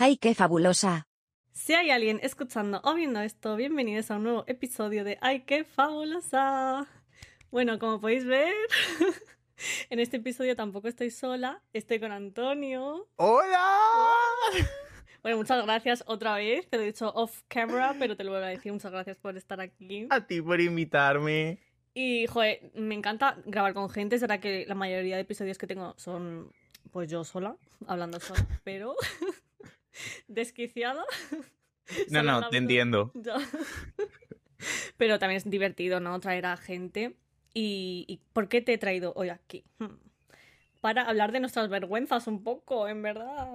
¡Ay, qué fabulosa! Si hay alguien escuchando o viendo esto, bienvenidos a un nuevo episodio de ¡Ay, qué fabulosa! Bueno, como podéis ver, en este episodio tampoco estoy sola, estoy con Antonio. ¡Hola! Bueno, muchas gracias otra vez, te lo he dicho off camera, pero te lo voy a decir, muchas gracias por estar aquí. A ti por invitarme. Y, joder, me encanta grabar con gente, es verdad que la mayoría de episodios que tengo son, pues yo sola, hablando sola, pero desquiciada. No, no, te entiendo. Pero también es divertido, ¿no? Traer a gente. ¿Y, y por qué te he traído hoy aquí? Hmm. Para hablar de nuestras vergüenzas un poco, en verdad.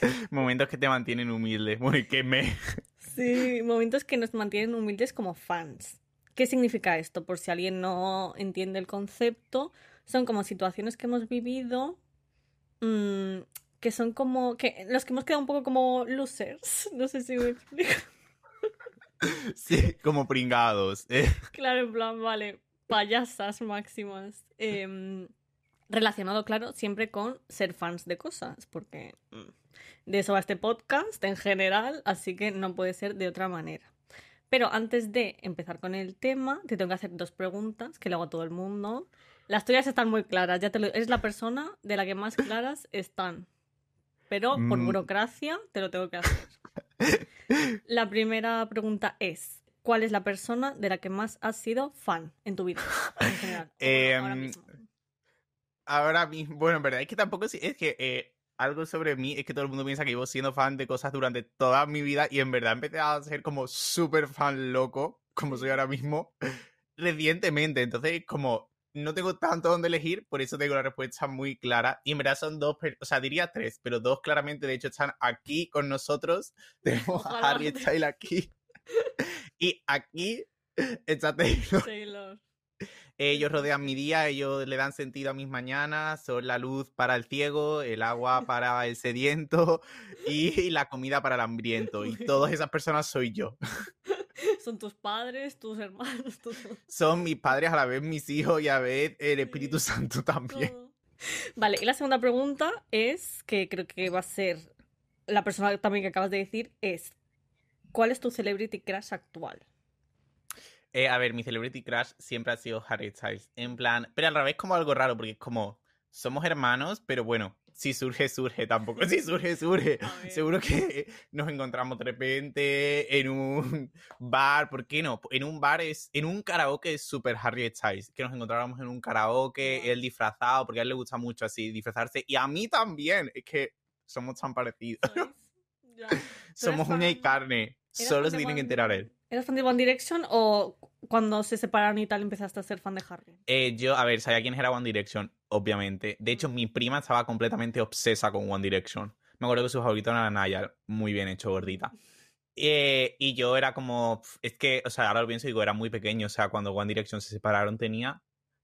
Momentos que te mantienen humilde. Muy que me. Sí, momentos que nos mantienen humildes como fans. ¿Qué significa esto? Por si alguien no entiende el concepto, son como situaciones que hemos vivido mm, que son como que los que hemos quedado un poco como losers. No sé si me explico. Sí, como pringados. eh. Claro, en plan, vale, payasas máximas. Em, relacionado, claro, siempre con ser fans de cosas, porque mm, de eso va este podcast en general, así que no puede ser de otra manera. Pero antes de empezar con el tema, te tengo que hacer dos preguntas que le hago a todo el mundo. Las tuyas están muy claras, ya te lo, eres la persona de la que más claras están. Pero por Mm. burocracia te lo tengo que hacer. La primera pregunta es, ¿cuál es la persona de la que más has sido fan en tu vida? En general. o bueno, ahora Em, mismo. Ahora mismo, bueno, en verdad es que tampoco es que eh, algo sobre mí es que todo el mundo piensa que llevo siendo fan de cosas durante toda mi vida y en verdad empecé a ser como súper fan loco, como soy ahora mismo, recientemente. Entonces, como no tengo tanto donde elegir, por eso tengo la respuesta muy clara. Y en verdad son dos, o sea, diría tres, pero dos claramente, de hecho, están aquí con nosotros. Tenemos Ojalá. a Harry Styles aquí. y aquí está Taylor. Taylor. Ellos rodean mi día, ellos le dan sentido a mis mañanas, son la luz para el ciego, el agua para el sediento y la comida para el hambriento. Y todas esas personas soy yo. Son tus padres, tus hermanos, tus... Son mis padres, a la vez mis hijos y a la vez el Espíritu Santo también. todo. Vale, y la segunda pregunta es, que creo que va a ser la persona también que acabas de decir, es, ¿cuál es tu celebrity crush actual? Eh, a ver, mi celebrity crush siempre ha sido Harry Styles. En plan, pero a la vez como algo raro, porque es como, somos hermanos, pero bueno, si surge, surge, tampoco si surge, surge. Seguro que nos encontramos de repente en un bar, ¿por qué no? En un bar es, en un karaoke es super Harry Styles, que nos encontráramos en un karaoke, él disfrazado, porque a él le gusta mucho así disfrazarse, y a mí también, es que somos tan parecidos. Somos uña y carne, ¿Eras solo se de tiene que enterar él. ¿Eras fan de One Direction o cuando se separaron y tal empezaste a ser fan de Harry? Eh, yo, a ver, sabía quién era One Direction, obviamente. De hecho, mi prima estaba completamente obsesa con One Direction. Me acuerdo que su favorito era Naya, muy bien hecho, gordita. Eh, y yo era como, es que, o sea, ahora lo pienso y digo, era muy pequeño. O sea, cuando One Direction se separaron tenía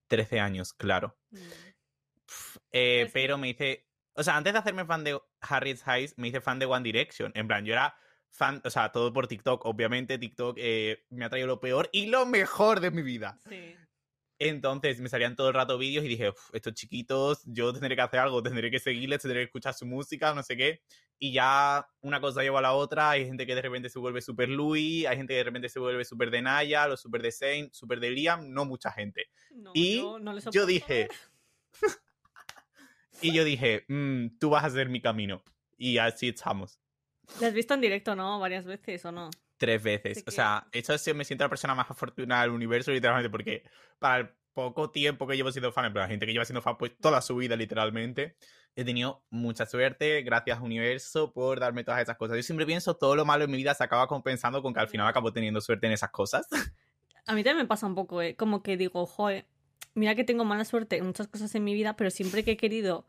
13 años, claro. Pf, eh, Pues- pero me hice, o sea, antes de hacerme fan de Harry Styles, me hice fan de One Direction. En plan, yo era fan, o sea, todo por TikTok, obviamente. TikTok eh, me ha traído lo peor y lo mejor de mi vida. Sí. Entonces me salían todo el rato vídeos y dije, "Uf, estos chiquitos, yo tendré que hacer algo, tendré que seguirles, tendré que escuchar su música, no sé qué. Y ya una cosa lleva a la otra, hay gente que de repente se vuelve super Louis, hay gente que de repente se vuelve super de Naya, los super de Zayn, super de Liam, no mucha gente. No, Y yo, no dije, y yo dije, "Mm, tú vas a ser mi camino. Y así estamos. ¿La has visto en directo, no? Varias veces, ¿o no? Tres veces. Te O sea, esto es, me siento la persona más afortunada del universo, literalmente, porque para el poco tiempo que llevo siendo fan, pero la gente que lleva siendo fan pues toda su vida, literalmente, he tenido mucha suerte, gracias universo, por darme todas esas cosas. Yo siempre pienso, todo lo malo en mi vida se acaba compensando con que al final acabo teniendo suerte en esas cosas. A mí también me pasa un poco, ¿eh? Como que digo, joder, mira que tengo mala suerte en muchas cosas en mi vida, pero siempre que he querido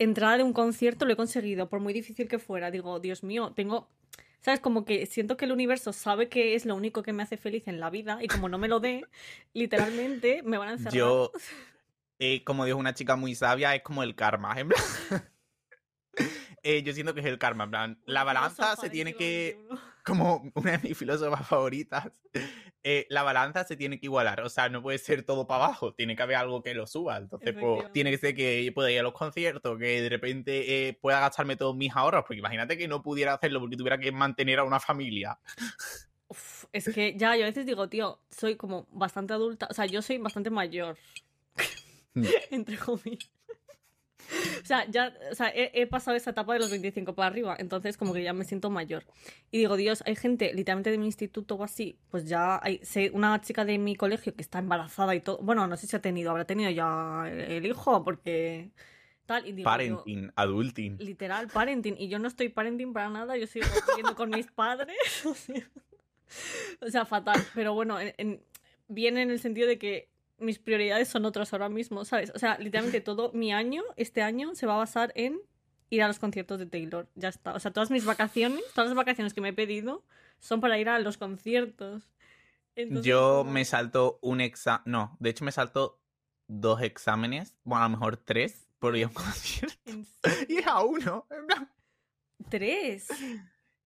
entrar a un concierto lo he conseguido, por muy difícil que fuera. Digo, Dios mío, tengo... ¿Sabes? Como que siento que el universo sabe que es lo único que me hace feliz en la vida y como no me lo dé, literalmente me van a encerrar. Yo, eh, como dijo una chica muy sabia, es como el karma. En plan, eh, yo siento que es el karma. En plan, la balanza se tiene que como una de mis filósofas favoritas, eh, la balanza se tiene que igualar. O sea, no puede ser todo para abajo. Tiene que haber algo que lo suba. Entonces, pues, tiene que ser que pueda ir a los conciertos, que de repente eh, pueda gastarme todos mis ahorros. Porque imagínate que no pudiera hacerlo porque tuviera que mantener a una familia. Uf, es que ya, yo a veces digo, tío, soy como bastante adulta. O sea, yo soy bastante mayor. Hmm. Entre comillas. O sea, ya o sea, he, he, pasado esa etapa de los 25 para arriba, entonces como que ya me siento mayor. Y digo, Dios, hay gente literalmente de mi instituto o así, pues ya hay sé, una chica de mi colegio que está embarazada y todo. Bueno, no sé si ha tenido, habrá tenido ya el hijo, porque tal. Y digo, parenting, yo, adulting. Literal, parenting. Y yo no estoy parenting para nada, yo sigo viviendo con mis padres. o sea, fatal. Pero bueno, en, en, viene en el sentido de que mis prioridades son otras ahora mismo, ¿sabes? O sea, literalmente todo mi año, este año, se va a basar en ir a los conciertos de Taylor. Ya está. O sea, todas mis vacaciones, todas las vacaciones que me he pedido son para ir a los conciertos. Entonces, Yo me salto un examen. No, de hecho me salto dos exámenes. Bueno, a lo mejor tres por ir a un concierto. Y es a uno. ¿Tres?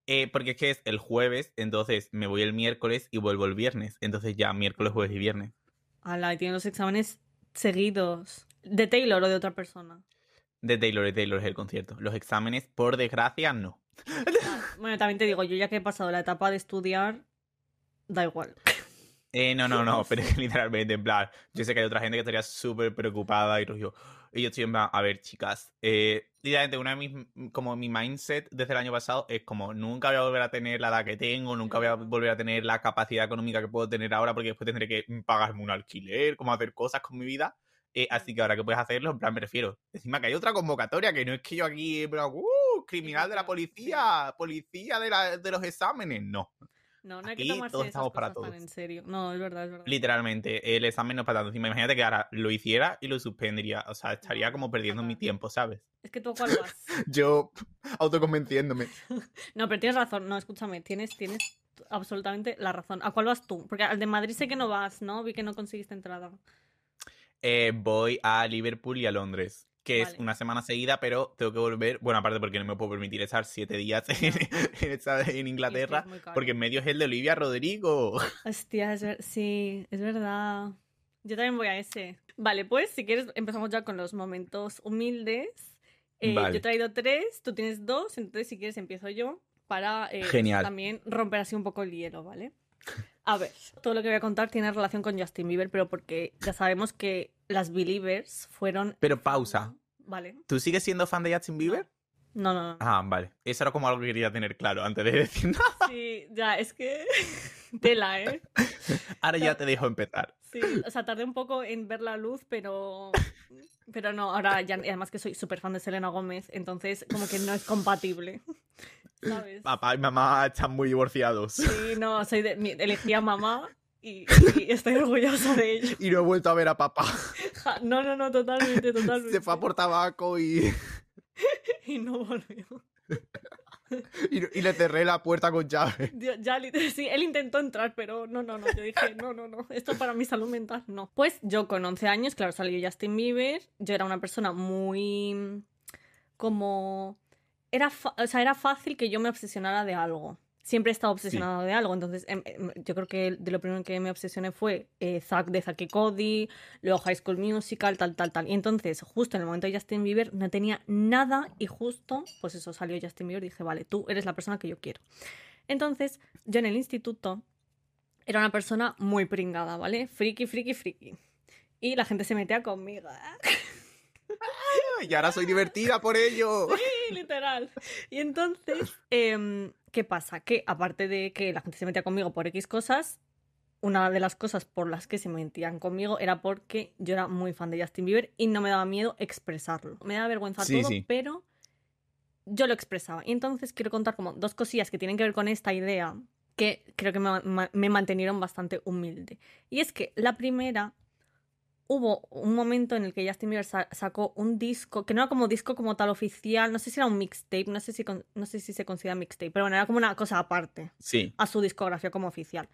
Eh, porque es que es el jueves, entonces me voy el miércoles y vuelvo el viernes. Entonces ya miércoles, jueves y viernes. Ala, y tienen los exámenes seguidos. ¿De Taylor o de otra persona? De Taylor, de Taylor es el concierto. Los exámenes, por desgracia, no. Bueno, también te digo, yo ya que he pasado la etapa de estudiar, da igual. Eh, no, no, no, pero es que literalmente, en plan, yo sé que hay otra gente que estaría súper preocupada y yo, y yo estoy en plan, a ver, chicas, eh, una de mis, como mi mindset desde el año pasado es como, nunca voy a volver a tener la edad que tengo, nunca voy a volver a tener la capacidad económica que puedo tener ahora porque después tendré que pagarme un alquiler, como hacer cosas con mi vida. Eh, así que ahora que puedes hacerlo, en plan, me refiero. Encima que hay otra convocatoria, que no es que yo aquí, pero, uh, criminal de la policía, policía de, la, de los exámenes, no. No, no hay Aquí que tomarse todos esas estamos para tan todos. en serio. No, es verdad, es verdad. Literalmente, el examen no es para tanto. Encima, imagínate que ahora lo hiciera y lo suspendería. O sea, estaría como perdiendo mi tiempo, ¿sabes? Es que tú a cuál vas. Yo autoconvenciéndome. no, pero tienes razón. No, escúchame, tienes, tienes absolutamente la razón. ¿A cuál vas tú? Porque al de Madrid sé que no vas, ¿no? Vi que no conseguiste entrada. Eh, voy a Liverpool y a Londres que Vale. es una semana seguida, pero tengo que volver, bueno, aparte porque no me puedo permitir estar siete días en, en, en Inglaterra, es porque en medio es el de Olivia Rodrigo. Hostia, es sí, es verdad. Yo también voy a ese. Vale, pues si quieres empezamos ya con los momentos humildes. Eh, Vale. Yo he traído tres, tú tienes dos, entonces si quieres empiezo yo para eh, Genial. también romper así un poco el hielo, ¿vale? A ver, todo lo que voy a contar tiene relación con Justin Bieber, pero porque ya sabemos que las Believers fueron... Pero pausa, Vale. ¿tú sigues siendo fan de Justin Bieber? No, no, no. Ah, vale. Eso era como algo que quería tener claro antes de decir nada. Sí, ya, es que... Tela, ¿eh? Ahora ya te dejo empezar. Sí, o sea, tardé un poco en ver la luz, pero. Pero no, ahora ya. y Además que soy súper fan de Selena Gómez, entonces como que no es compatible. ¿Sabes? Papá y mamá están muy divorciados. Sí, no, soy de. mi- Elegí a mamá y, y estoy orgullosa de ello. Y no he vuelto a ver a papá. Ja, No, no, no, totalmente, totalmente. Se fue a por tabaco y, Y no volvió. y, y le cerré la puerta con llave. Dios, Ya, sí, él intentó entrar, pero no, no, no. Yo dije, no, no, no. Esto para mi salud mental, no. Pues yo con 11 años, claro, salió Justin Bieber. Yo era una persona muy. como. Era, fa- o sea, era fácil que yo me obsesionara de algo. Siempre he estado obsesionado de algo. Entonces, em, em, yo creo que de lo primero que me obsesioné fue eh, Zack de Zack y Cody, luego High School Musical, tal, tal, tal. Y entonces, justo en el momento de Justin Bieber, no tenía nada y justo, pues eso, salió Justin Bieber y dije, vale, tú eres la persona que yo quiero. Entonces, yo en el instituto era una persona muy pringada, ¿vale? Friki, friki, friki. Y la gente se metía conmigo. Y ahora soy divertida por ello. Sí, literal. Y entonces, em, ¿qué pasa? Que aparte de que la gente se metía conmigo por X cosas, una de las cosas por las que se metían conmigo era porque yo era muy fan de Justin Bieber y no me daba miedo expresarlo. Me daba vergüenza Sí, todo, sí. pero yo lo expresaba. Y entonces quiero contar como dos cosillas que tienen que ver con esta idea que creo que me, me mantenieron bastante humilde. Y es que la primera, hubo un momento en el que Justin Bieber sa- sacó un disco, que no era como disco como tal oficial, no sé si era un mixtape, no sé si, con- no sé si se considera mixtape, pero bueno, era como una cosa aparte Sí. a su discografía como oficial.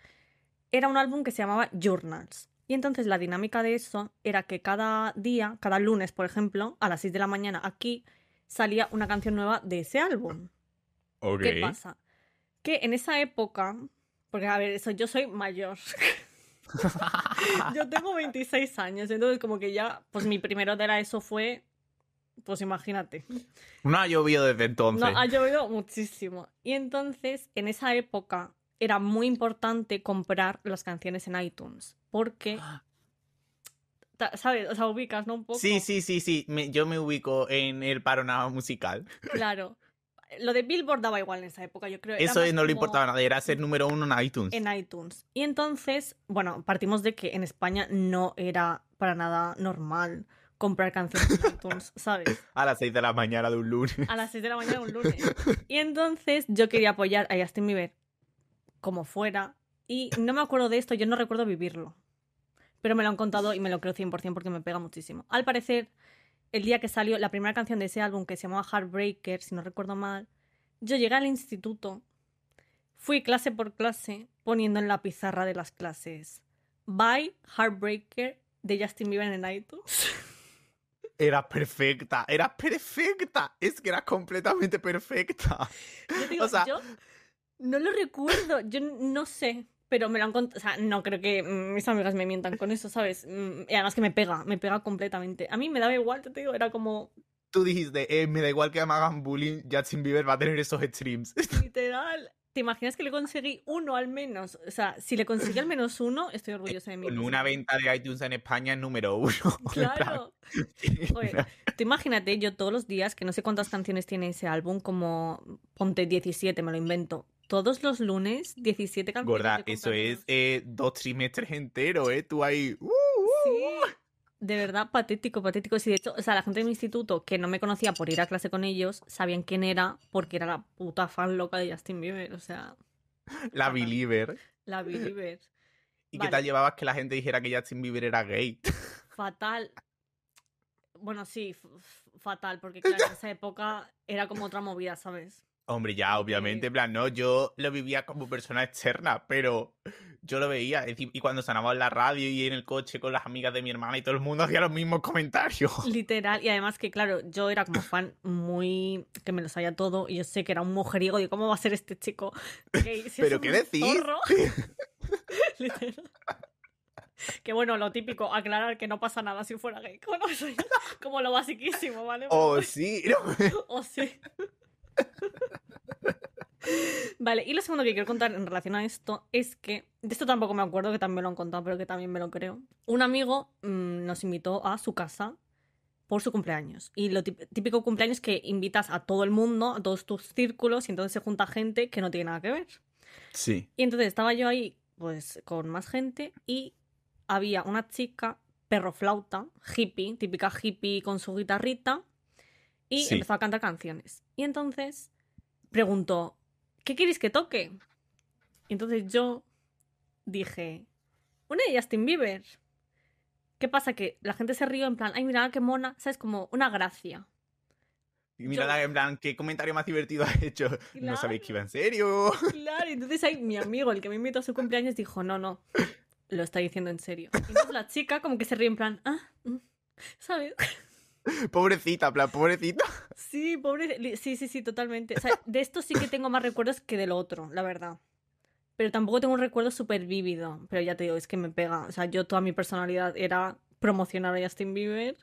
Era un álbum que se llamaba Journals. Y entonces la dinámica de eso era que cada día, cada lunes, por ejemplo, a las 6 de la mañana aquí, salía una canción nueva de ese álbum. Ok. ¿Qué pasa? Que en esa época, Porque, a ver, eso, yo soy mayor. yo tengo 26 años, entonces como que ya, pues mi primero de la ESO fue, pues imagínate. No ha llovido desde entonces. No, ha llovido muchísimo. Y entonces, en esa época, era muy importante comprar las canciones en iTunes. Porque, ¿sabes? O sea, ubicas, ¿no? Un poco. Sí, sí, sí, sí. me- yo me ubico en el panorama musical. Claro. Lo de Billboard daba igual en esa época, yo creo. Eso no le importaba nada, era ser número uno en iTunes. En iTunes. Y entonces, bueno, partimos de que en España no era para nada normal comprar canciones en iTunes, ¿sabes? A las 6 de la mañana de un lunes. A las 6 de la mañana un lunes. Y entonces yo quería apoyar a Justin Bieber como fuera. Y no me acuerdo de esto, yo no recuerdo vivirlo. Pero me lo han contado y me lo creo 100% porque me pega muchísimo. Al parecer, el día que salió la primera canción de ese álbum que se llamaba Heartbreaker, si no recuerdo mal, yo llegué al instituto, fui clase por clase poniendo en la pizarra de las clases Bye Heartbreaker de Justin Bieber en iTunes. Era perfecta, era perfecta. Es que era completamente perfecta. Yo digo, O sea- yo no lo recuerdo, yo no sé, pero me lo han contado, o sea, no creo que mm, mis amigas me mientan con eso, ¿sabes? Mm, Y además que me pega, me pega completamente. A mí me daba igual, te digo, era como Tú dijiste, eh, me da igual que me hagan bullying, Justin Bieber va a tener esos streams. literal. ¿Te imaginas que le conseguí uno al menos? O sea, si le conseguí al menos uno, estoy orgullosa de mí. Con una venta de iTunes en España es número uno. Claro. Tú imagínate, yo todos los días, que no sé cuántas canciones tiene ese álbum, como ponte 17, me lo invento. Todos los lunes, 17 canciones. Gorda, eso es eh, dos trimestres enteros, ¿eh? Tú ahí... uh, Sí, de verdad, patético, patético. Sí, de hecho, o sea, la gente de mi instituto que no me conocía por ir a clase con ellos, sabían quién era porque era la puta fan loca de Justin Bieber. O sea, la. Believer. la Belieber. ¿Y qué Vale. tal llevabas que la gente dijera que Justin Bieber era gay? Fatal. Bueno, sí, fatal, porque claro, en esa época era como otra movida, ¿sabes? Hombre, ya, obviamente, Sí. en plan, no, yo lo vivía como persona externa, pero yo lo veía. Y cuando sonaba en la radio y en el coche con las amigas de mi hermana y todo el mundo hacía los mismos comentarios. Literal, y además que, claro, yo era como fan muy. que me lo sabía todo, y yo sé que era un mujeriego, y cómo va a ser este chico si ¿Pero qué decir? zorro. Literal. Que bueno, lo típico, aclarar que no pasa nada si fuera gay. Como lo basiquísimo, ¿vale? Oh, sí. no. O sí. Vale, y lo segundo que quiero contar en relación a esto es que, de esto tampoco me acuerdo, que también me lo han contado, pero que también me lo creo. Un amigo mm, nos invitó a su casa por su cumpleaños. Y lo típico cumpleaños es que invitas a todo el mundo, a todos tus círculos, y entonces se junta gente que no tiene nada que ver. Sí. Y entonces estaba yo ahí, pues, con más gente y había una chica, perro flauta, hippie, típica hippie con su guitarrita, y Sí. empezó a cantar canciones. Y entonces preguntó, ¿qué queréis que toque? Y entonces yo dije, una de Justin Bieber. ¿Qué pasa? Que la gente se rió en plan, ay, mira, qué mona, ¿sabes? Como una gracia. Y mira, Yo- en plan, ¿qué comentario más divertido has hecho? No sabéis que iba en serio. Claro, y entonces ahí mi amigo, el que me invitó a su cumpleaños, dijo, no, no, lo está diciendo en serio. Y entonces la chica como que se ríe en plan, ah, mm", ¿sabes? Pobrecita, plan, pobrecita. Sí, pobre, sí, sí, sí, totalmente. O sea, de esto sí que tengo más recuerdos que del otro, la verdad. Pero tampoco tengo un recuerdo súper vívido. Pero ya te digo, es que me pega. O sea, yo toda mi personalidad era promocionar a Justin Bieber,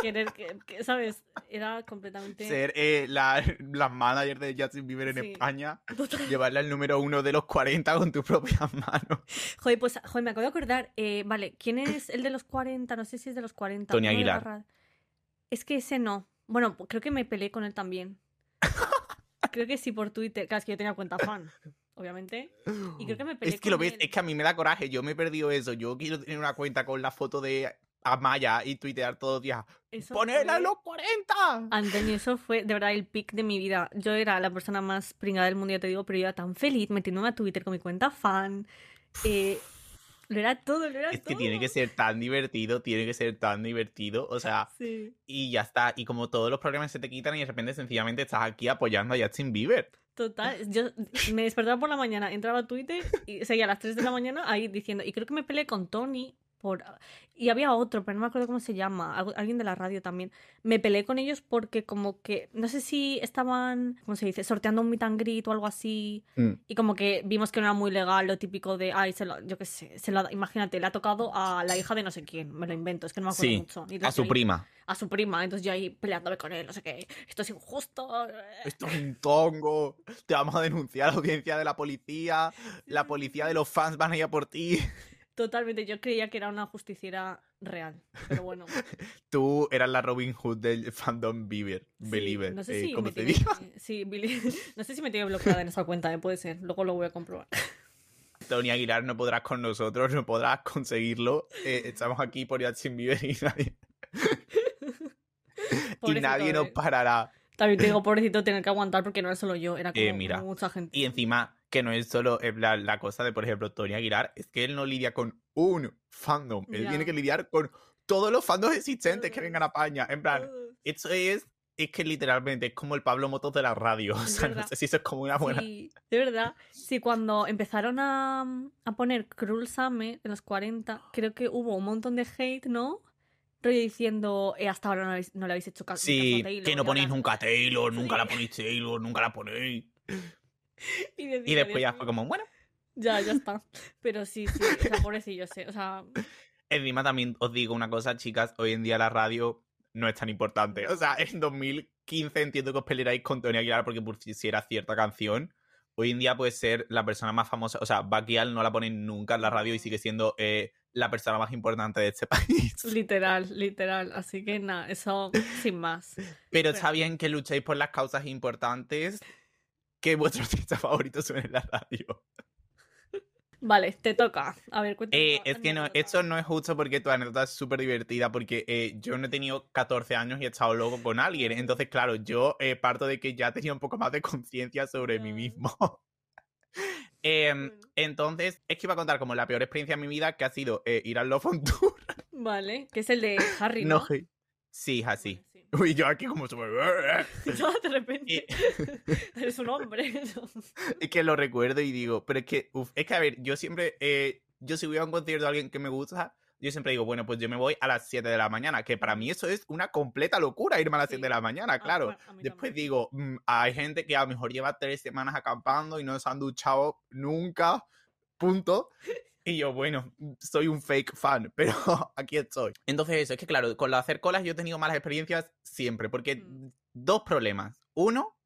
querer que, que, ¿sabes? Era completamente... Ser eh, la, la manager de Justin Bieber en Sí. España. Total- Llevarla al número uno de los 40 con tus propias manos. Joder, pues, joder, me acabo de acordar. eh, vale, ¿quién es el de los 40? No sé si es de los 40. Tony Aguilar. Es que ese no. Bueno, creo que me peleé con él también. creo que sí por Twitter. Claro, es que yo tenía cuenta fan, obviamente. Y creo que me peleé Es que lo con ves, él. es que a mí me da coraje, yo me he perdido eso. Yo quiero tener una cuenta con la foto de Amaya y tuitear todos los días. Eso ¡Ponerla fue- en los 40! Antonio, eso fue de verdad el pic de mi vida. Yo era la persona más pringada del mundo, ya te digo, pero yo era tan feliz metiéndome a Twitter con mi cuenta fan. Eh, lo era todo, lo era Es que todo. tiene que ser tan divertido, tiene que ser tan divertido. O sea, Sí. y ya está. Y como todos los problemas se te quitan y de repente sencillamente estás aquí apoyando a Justin Bieber. Total, yo me despertaba por la mañana, entraba a Twitter y seguía a las 3 de la mañana ahí diciendo, y creo que me peleé con Tony por... Y había otro, pero no me acuerdo cómo se llama, alguien de la radio también. Me peleé con ellos porque como que, no sé si estaban, ¿cómo se dice? Sorteando un meet and greet o algo así. Mm. Y como que vimos que no era muy legal lo típico de, ay, se lo, yo qué sé, se lo, imagínate, le ha tocado a la hija de no sé quién, me lo invento, es que no me acuerdo Sí, mucho. Y A entonces su ahí- prima. A su prima, entonces yo ahí peleándome con él, no sé qué, esto es injusto. Esto es un tongo. Te vamos a denunciar a la audiencia de la policía. La policía de los fans van a ir a por ti. Totalmente, yo creía que era una justiciera real, pero bueno. Tú eras la Robin Hood del fandom Bieber. Sí, Believer. no sé eh, si como me te tiene- diga. Sí, Billy- no sé si me tiene bloqueada en esa cuenta, eh, puede ser. Luego lo voy a comprobar. Tony Aguilar no podrás con nosotros, no podrás conseguirlo. Eh, estamos aquí por Justin Bieber y nadie, y nadie nos eh. parará. También te digo, pobrecito, tener que aguantar porque no era solo yo, era como, mira, como mucha gente. Y encima, que no es solo plan, la cosa de, por ejemplo, Tony Aguilar, es que él no lidia con un fandom. Él tiene que lidiar con todos los fandoms existentes que vengan a España. En plan, eso es, es que literalmente es como el Pablo Motos de la radio. O sea, no sé si eso es como una buena. Sí, de verdad. Sí, cuando empezaron a, a poner Cruel Summer en los 40, creo que hubo un montón de hate, ¿no? Rollo diciendo, eh, hasta ahora no, habéis- no le habéis hecho ca- caso Sí, a Taylor, que no ponéis ahora- nunca a Taylor, nunca Sí. la ponéis Taylor, nunca la ponéis. Y, Y después "Dios ya mío". fue como, bueno. Ya, ya está. Pero sí, sí, o sea, pobrecillo, sé. O sea, Encima también os digo una cosa, chicas, hoy en día la radio no es tan importante. O sea, en 2015 entiendo que os pelearais con Tony Aguilar porque pusiera cierta canción. Hoy en día puede ser la persona más famosa, o sea, Baquial no la ponen nunca en la radio y sigue siendo eh, la persona más importante de este país. literal, literal. Así que nada, eso sin más. Pero está bien que luchéis por las causas importantes, que vuestro artista favorito suene en la radio. Vale, te toca. A ver, cuéntame. Eh, es que no, esto no es justo porque tu anécdota es súper divertida porque eh, yo no he tenido 14 años y he estado loco con alguien. Entonces, claro, yo eh, parto de que ya tenía un poco más de conciencia sobre mí mismo. Em, Bueno. entonces, es que iba a contar como la peor experiencia de mi vida que ha sido ir al Love on Tour. Vale, que es el de Harry, ¿no? Sí, es así. Uy, yo aquí como súper... Ya, de repente. Y- Eres un hombre. Es que lo recuerdo y digo, pero es que, uf, es que a ver, yo siempre, eh, yo si voy a un concierto de alguien que me gusta, yo siempre digo, bueno, pues yo me voy a las 7 de la mañana, que para mí eso es una completa locura irme a las Sí. 7 de la mañana, claro. bueno, a mí Después también. digo, mm, hay gente que a lo mejor lleva tres semanas acampando y no se han duchado nunca, punto. Y yo, bueno, soy un fake fan, pero aquí estoy. Entonces eso, es que claro, con lo de hacer colas yo he tenido malas experiencias siempre, porque Mm. dos problemas. Uno,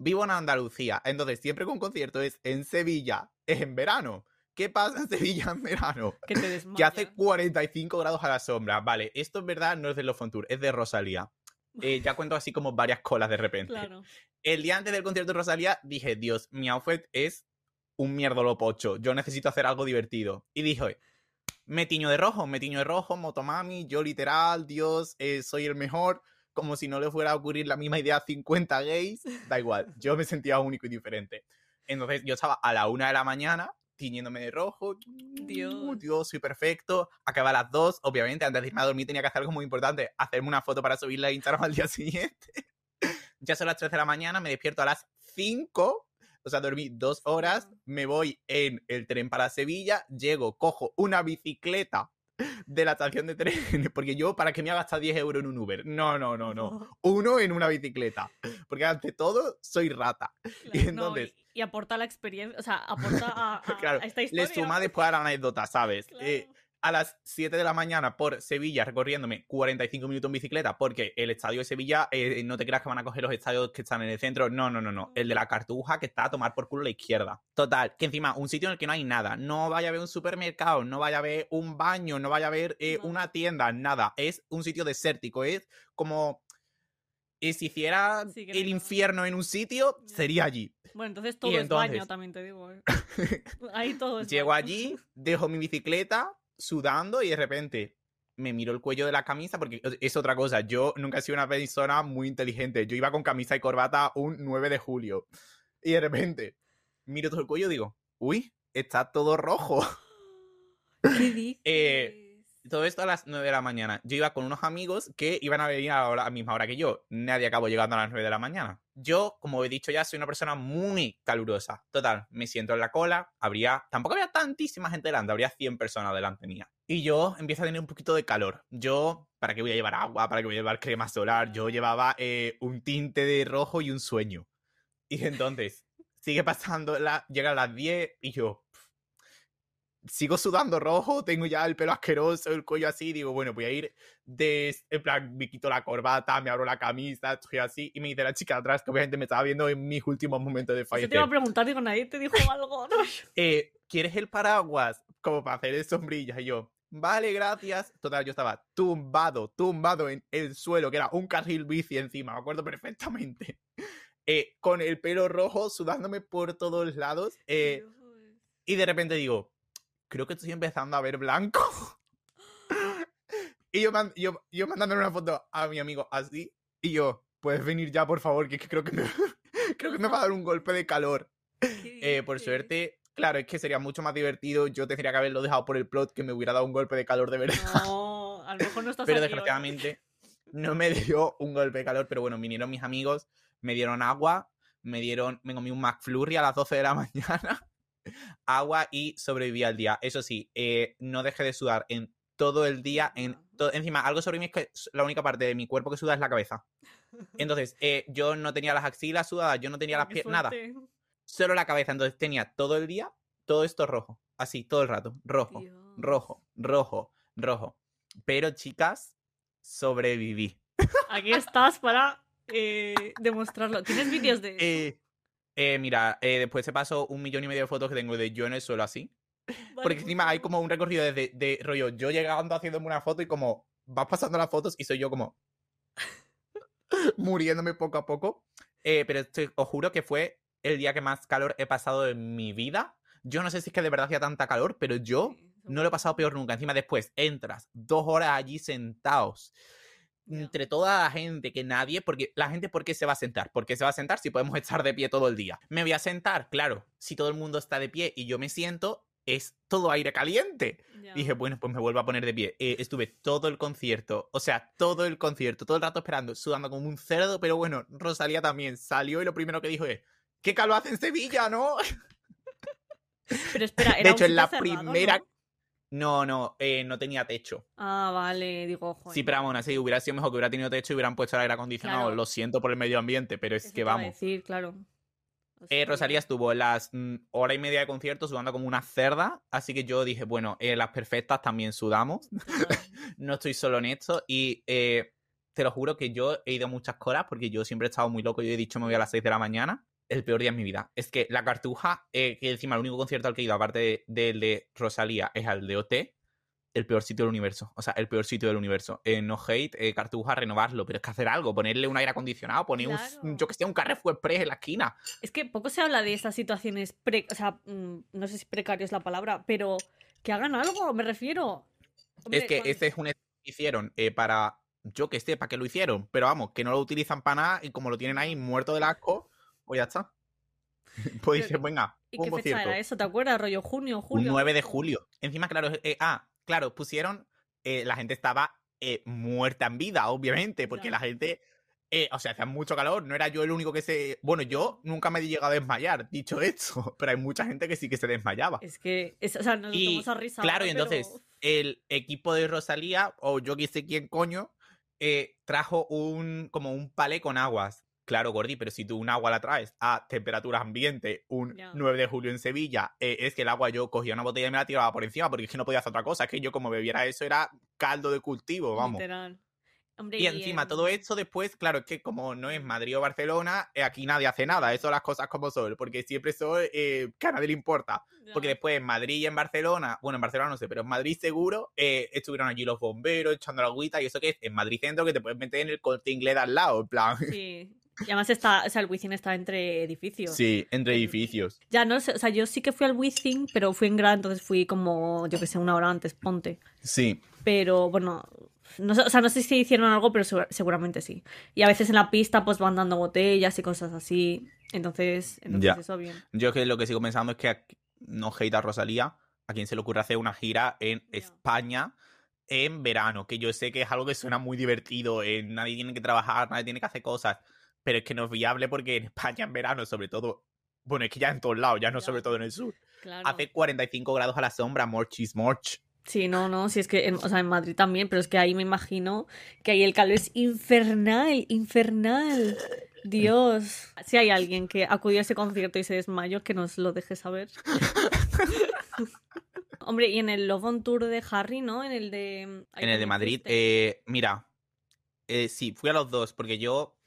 vivo en Andalucía, entonces siempre que un concierto es en Sevilla, es en verano. ¿Qué pasa en Sevilla en verano? Que te Que hace 45 grados a la sombra. Vale, esto en verdad no es de Love on Tour, es de Rosalía. Eh, ya cuento así como varias colas de repente. Claro. El día antes del concierto de Rosalía dije, Dios, mi outfit es un mierdolo pocho. Yo necesito hacer algo divertido. Y dije, me tiño de rojo, me tiño de rojo, Motomami, yo literal, Dios, eh, soy el mejor. Como si no le fuera a ocurrir la misma idea a 50 gays. Da igual, yo me sentía único y diferente. Entonces yo estaba a la una de la mañana tiñéndome de rojo. Dios. Dios, soy perfecto. Acaba a las dos. Obviamente, antes de irme a dormir tenía que hacer algo muy importante. Hacerme una foto para subirla a Instagram al día siguiente. ya son las 3 de la mañana, me despierto a las 5. O sea, dormí dos horas. Me voy en el tren para Sevilla. Llego, cojo una bicicleta de la estación de tren. Porque yo, ¿para qué me ha gastado 10 euros en un Uber? No, no, no, no. Uno en una bicicleta. Porque ante todo, soy rata. Claro, no, entonces- y, y aporta la experiencia, o sea, aporta a, a- Claro, a esta Le historia. suma después a la anécdota, ¿sabes? Claro. Eh, a las 7 de la mañana por Sevilla recorriéndome 45 minutos en bicicleta porque el estadio de Sevilla, eh, no te creas que van a coger los estadios que están en el centro, no, no, no, no, el de la Cartuja que está a tomar por culo a la izquierda. Total, que encima un sitio en el que no hay nada, no vaya a haber un supermercado, no vaya a haber un baño, no vaya a haber eh, una tienda, nada, es un sitio desértico, es como... eh, si hiciera Sí, no el infierno en un sitio, sería allí. Bueno, entonces todo Y es baño, también te digo. ¿eh? Ahí todo es Llego baño. allí, dejo mi bicicleta sudando y de repente me miro el cuello de la camisa porque es otra cosa. Yo nunca he sido una persona muy inteligente. Yo iba con camisa y corbata un 9 de julio. Y de repente miro todo el cuello y digo, uy, está todo rojo. ¿Qué dices? Eh, Todo esto a las 9 de la mañana. Yo iba con unos amigos que iban a venir a la, misma hora que yo. Nadie acabó llegando a las 9 de la mañana. Yo, como he dicho ya, soy una persona muy calurosa. Total, me siento en la cola. Habría, tampoco había tantísima gente delante, habría 100 personas delante mía. Y yo empiezo a tener un poquito de calor. Yo, ¿para qué voy a llevar agua? ¿Para qué voy a llevar crema solar? Yo llevaba eh, un tinte de rojo y un sueño. Y entonces, sigue pasando, llega a las 10 y yo sigo sudando rojo, tengo ya el pelo asqueroso, el cuello así, digo, bueno, voy a ir de, en plan, me quito la corbata, me abro la camisa, estoy así, y me dice la chica atrás, que obviamente me estaba viendo en mis últimos momentos de fallecer. Yo te iba a preguntar, digo, nadie te dijo algo, ¿no? eh, ¿quieres el paraguas? Como para hacer el sombrilla, y yo, vale, gracias. Total, yo estaba tumbado, tumbado en el suelo, que era un carril bici encima, me acuerdo perfectamente. Eh, con el pelo rojo, sudándome por todos lados. Eh, y de repente digo, creo que estoy empezando a ver blanco. y yo, yo, yo mandándole una foto a mi amigo así. Y yo, puedes venir ya, por favor, que, creo que me, creo que me va a dar un golpe de calor. Eh, por suerte, claro, es que sería mucho más divertido. Yo tendría que haberlo dejado por el plot que me hubiera dado un golpe de calor de verdad. No, a lo mejor no estás Pero desgraciadamente no me dio un golpe de calor. Pero bueno, vinieron mis amigos me dieron agua, me dieron, me comí un McFlurry a las 12 de la mañana, agua y sobreviví al día. Eso sí, eh, no dejé de sudar en todo el día. En encima, algo sobre mí es que la única parte de mi cuerpo que suda es la cabeza. Entonces, eh, yo no tenía las axilas sudadas, yo no tenía las piernas, nada. Solo la cabeza. Entonces tenía todo el día todo esto rojo. Así, todo el rato. Rojo, rojo, rojo, rojo. Pero, chicas, sobreviví. Aquí estás para eh, demostrarlo. ¿Tienes vídeos de eh, eh, mira, después se pasó un millón y medio de fotos que tengo de yo en el suelo así. Porque pues encima hay como un recorrido desde de rollo, yo llegando haciéndome una foto y como vas pasando las fotos y soy yo como muriéndome poco a poco. pero os juro que fue el día que más calor he pasado en mi vida. Yo no sé si es que de verdad hacía tanta calor, pero yo no lo he pasado peor nunca. Encima después entras dos horas allí sentados entre toda la gente, que nadie, porque la gente, ¿por qué se va a sentar? ¿Por qué se va a sentar si podemos estar de pie todo el día? Me voy a sentar, claro, si todo el mundo está de pie y yo me siento, es todo aire caliente. Dije, bueno, pues me vuelvo a poner de pie. Eh, estuve todo el concierto, o sea, todo el concierto, todo el rato esperando, sudando como un cerdo, pero bueno, Rosalía también salió y lo primero que dijo es, ¿qué calor hace en Sevilla, no? Pero espera, era De hecho, en la primera... No, no, eh, no tenía techo. Ah, vale, digo, Sí, pero vamos, así hubiera sido mejor que hubiera tenido techo y hubieran puesto el aire acondicionado. Lo siento por el medio ambiente, pero es que vamos. decir, claro. Eh, Rosalía estuvo las mm, hora y media de concierto sudando como una cerda, así que yo dije, bueno, eh, las perfectas también sudamos. no estoy solo en esto y te lo juro que yo he ido a muchas colas porque yo siempre he estado muy loco. Yo he dicho me voy a las 6 de la mañana el peor día de mi vida. Es que la cartuja, eh, que encima el único concierto al que he ido, aparte del de, Rosalía, es al de OT, el peor sitio del universo. O sea, el peor sitio del universo. Eh, no hate, eh, cartuja, renovarlo, pero es que hacer algo, ponerle un aire acondicionado, poner un, yo que sé, un Carrefour Express en la esquina. Es que poco se habla de esas situaciones, pre o sea, mm, no sé si precario es la palabra, pero que hagan algo, me refiero. es que ese es un hicieron para, yo que sé, para qué lo hicieron, pero vamos, que no lo utilizan para nada y como lo tienen ahí muerto del asco pues ya está. Pues dice, venga, ¿Y qué fecha era eso? ¿Te acuerdas? Rollo junio, julio. 9 de julio. Encima, claro, eh, ah, claro, pusieron, eh, la gente estaba eh, muerta en vida, obviamente, porque la gente, o sea, hacía mucho calor, no era yo el único que se... Bueno, yo nunca me he llegado a desmayar, dicho esto, pero hay mucha gente que sí que se desmayaba. Es que, o sea, nos y, a risa. Claro, y entonces, el equipo de Rosalía, o yo que sé quién coño, trajo un, como un palé con aguas Claro, Gordi, pero si tú un agua la traes a temperatura ambiente un 9 de julio en Sevilla, eh, es que el agua yo cogía una botella y me la tiraba por encima porque es que no podía hacer otra cosa. Es que yo como bebiera eso era caldo de cultivo, vamos. Literal. y encima todo esto después, claro, es que como no es Madrid o Barcelona, eh, aquí nadie hace nada. Eso las cosas como son, porque siempre son eh, que a nadie le importa. Porque después en Madrid y en Barcelona, bueno, en Barcelona no sé, pero en Madrid seguro eh, estuvieron allí los bomberos echando la agüita y eso que es en Madrid centro que te puedes meter en el corte inglés de al lado, en plan. Sí. Y además está, o sea, el Wizzing está entre edificios. Sí, entre edificios. Ya, no sé, o sea, yo sí que fui al Wizzing, pero fui en grado, entonces fui como, yo que sé, una hora antes, ponte. Sí. Pero bueno, no, o sea, no sé si hicieron algo, pero seguramente sí. Y a veces en la pista pues van dando botellas y cosas así. Entonces, entonces eso bien. Yo que lo que sigo pensando es que no hate a Rosalía, a quien se le ocurre hacer una gira en España en verano, que yo sé que es algo que suena muy divertido, eh, nadie tiene que trabajar, nadie tiene que hacer cosas pero es que no es viable porque en España en verano, sobre todo, bueno, es que ya en todos lados, ya no sobre todo en el sur, hace 45 grados a la sombra, morchis morch. Sí, no, no, sí es que, en, o sea, en Madrid también, pero es que ahí me imagino que ahí el calor es infernal, infernal. Dios. Si hay alguien que acudió a ese concierto y se desmayó, que nos lo deje saber. Hombre, y en el Love on Tour de Harry, ¿no? En el de... En el de Madrid, eh, mira, eh, sí, fui a los dos, porque yo,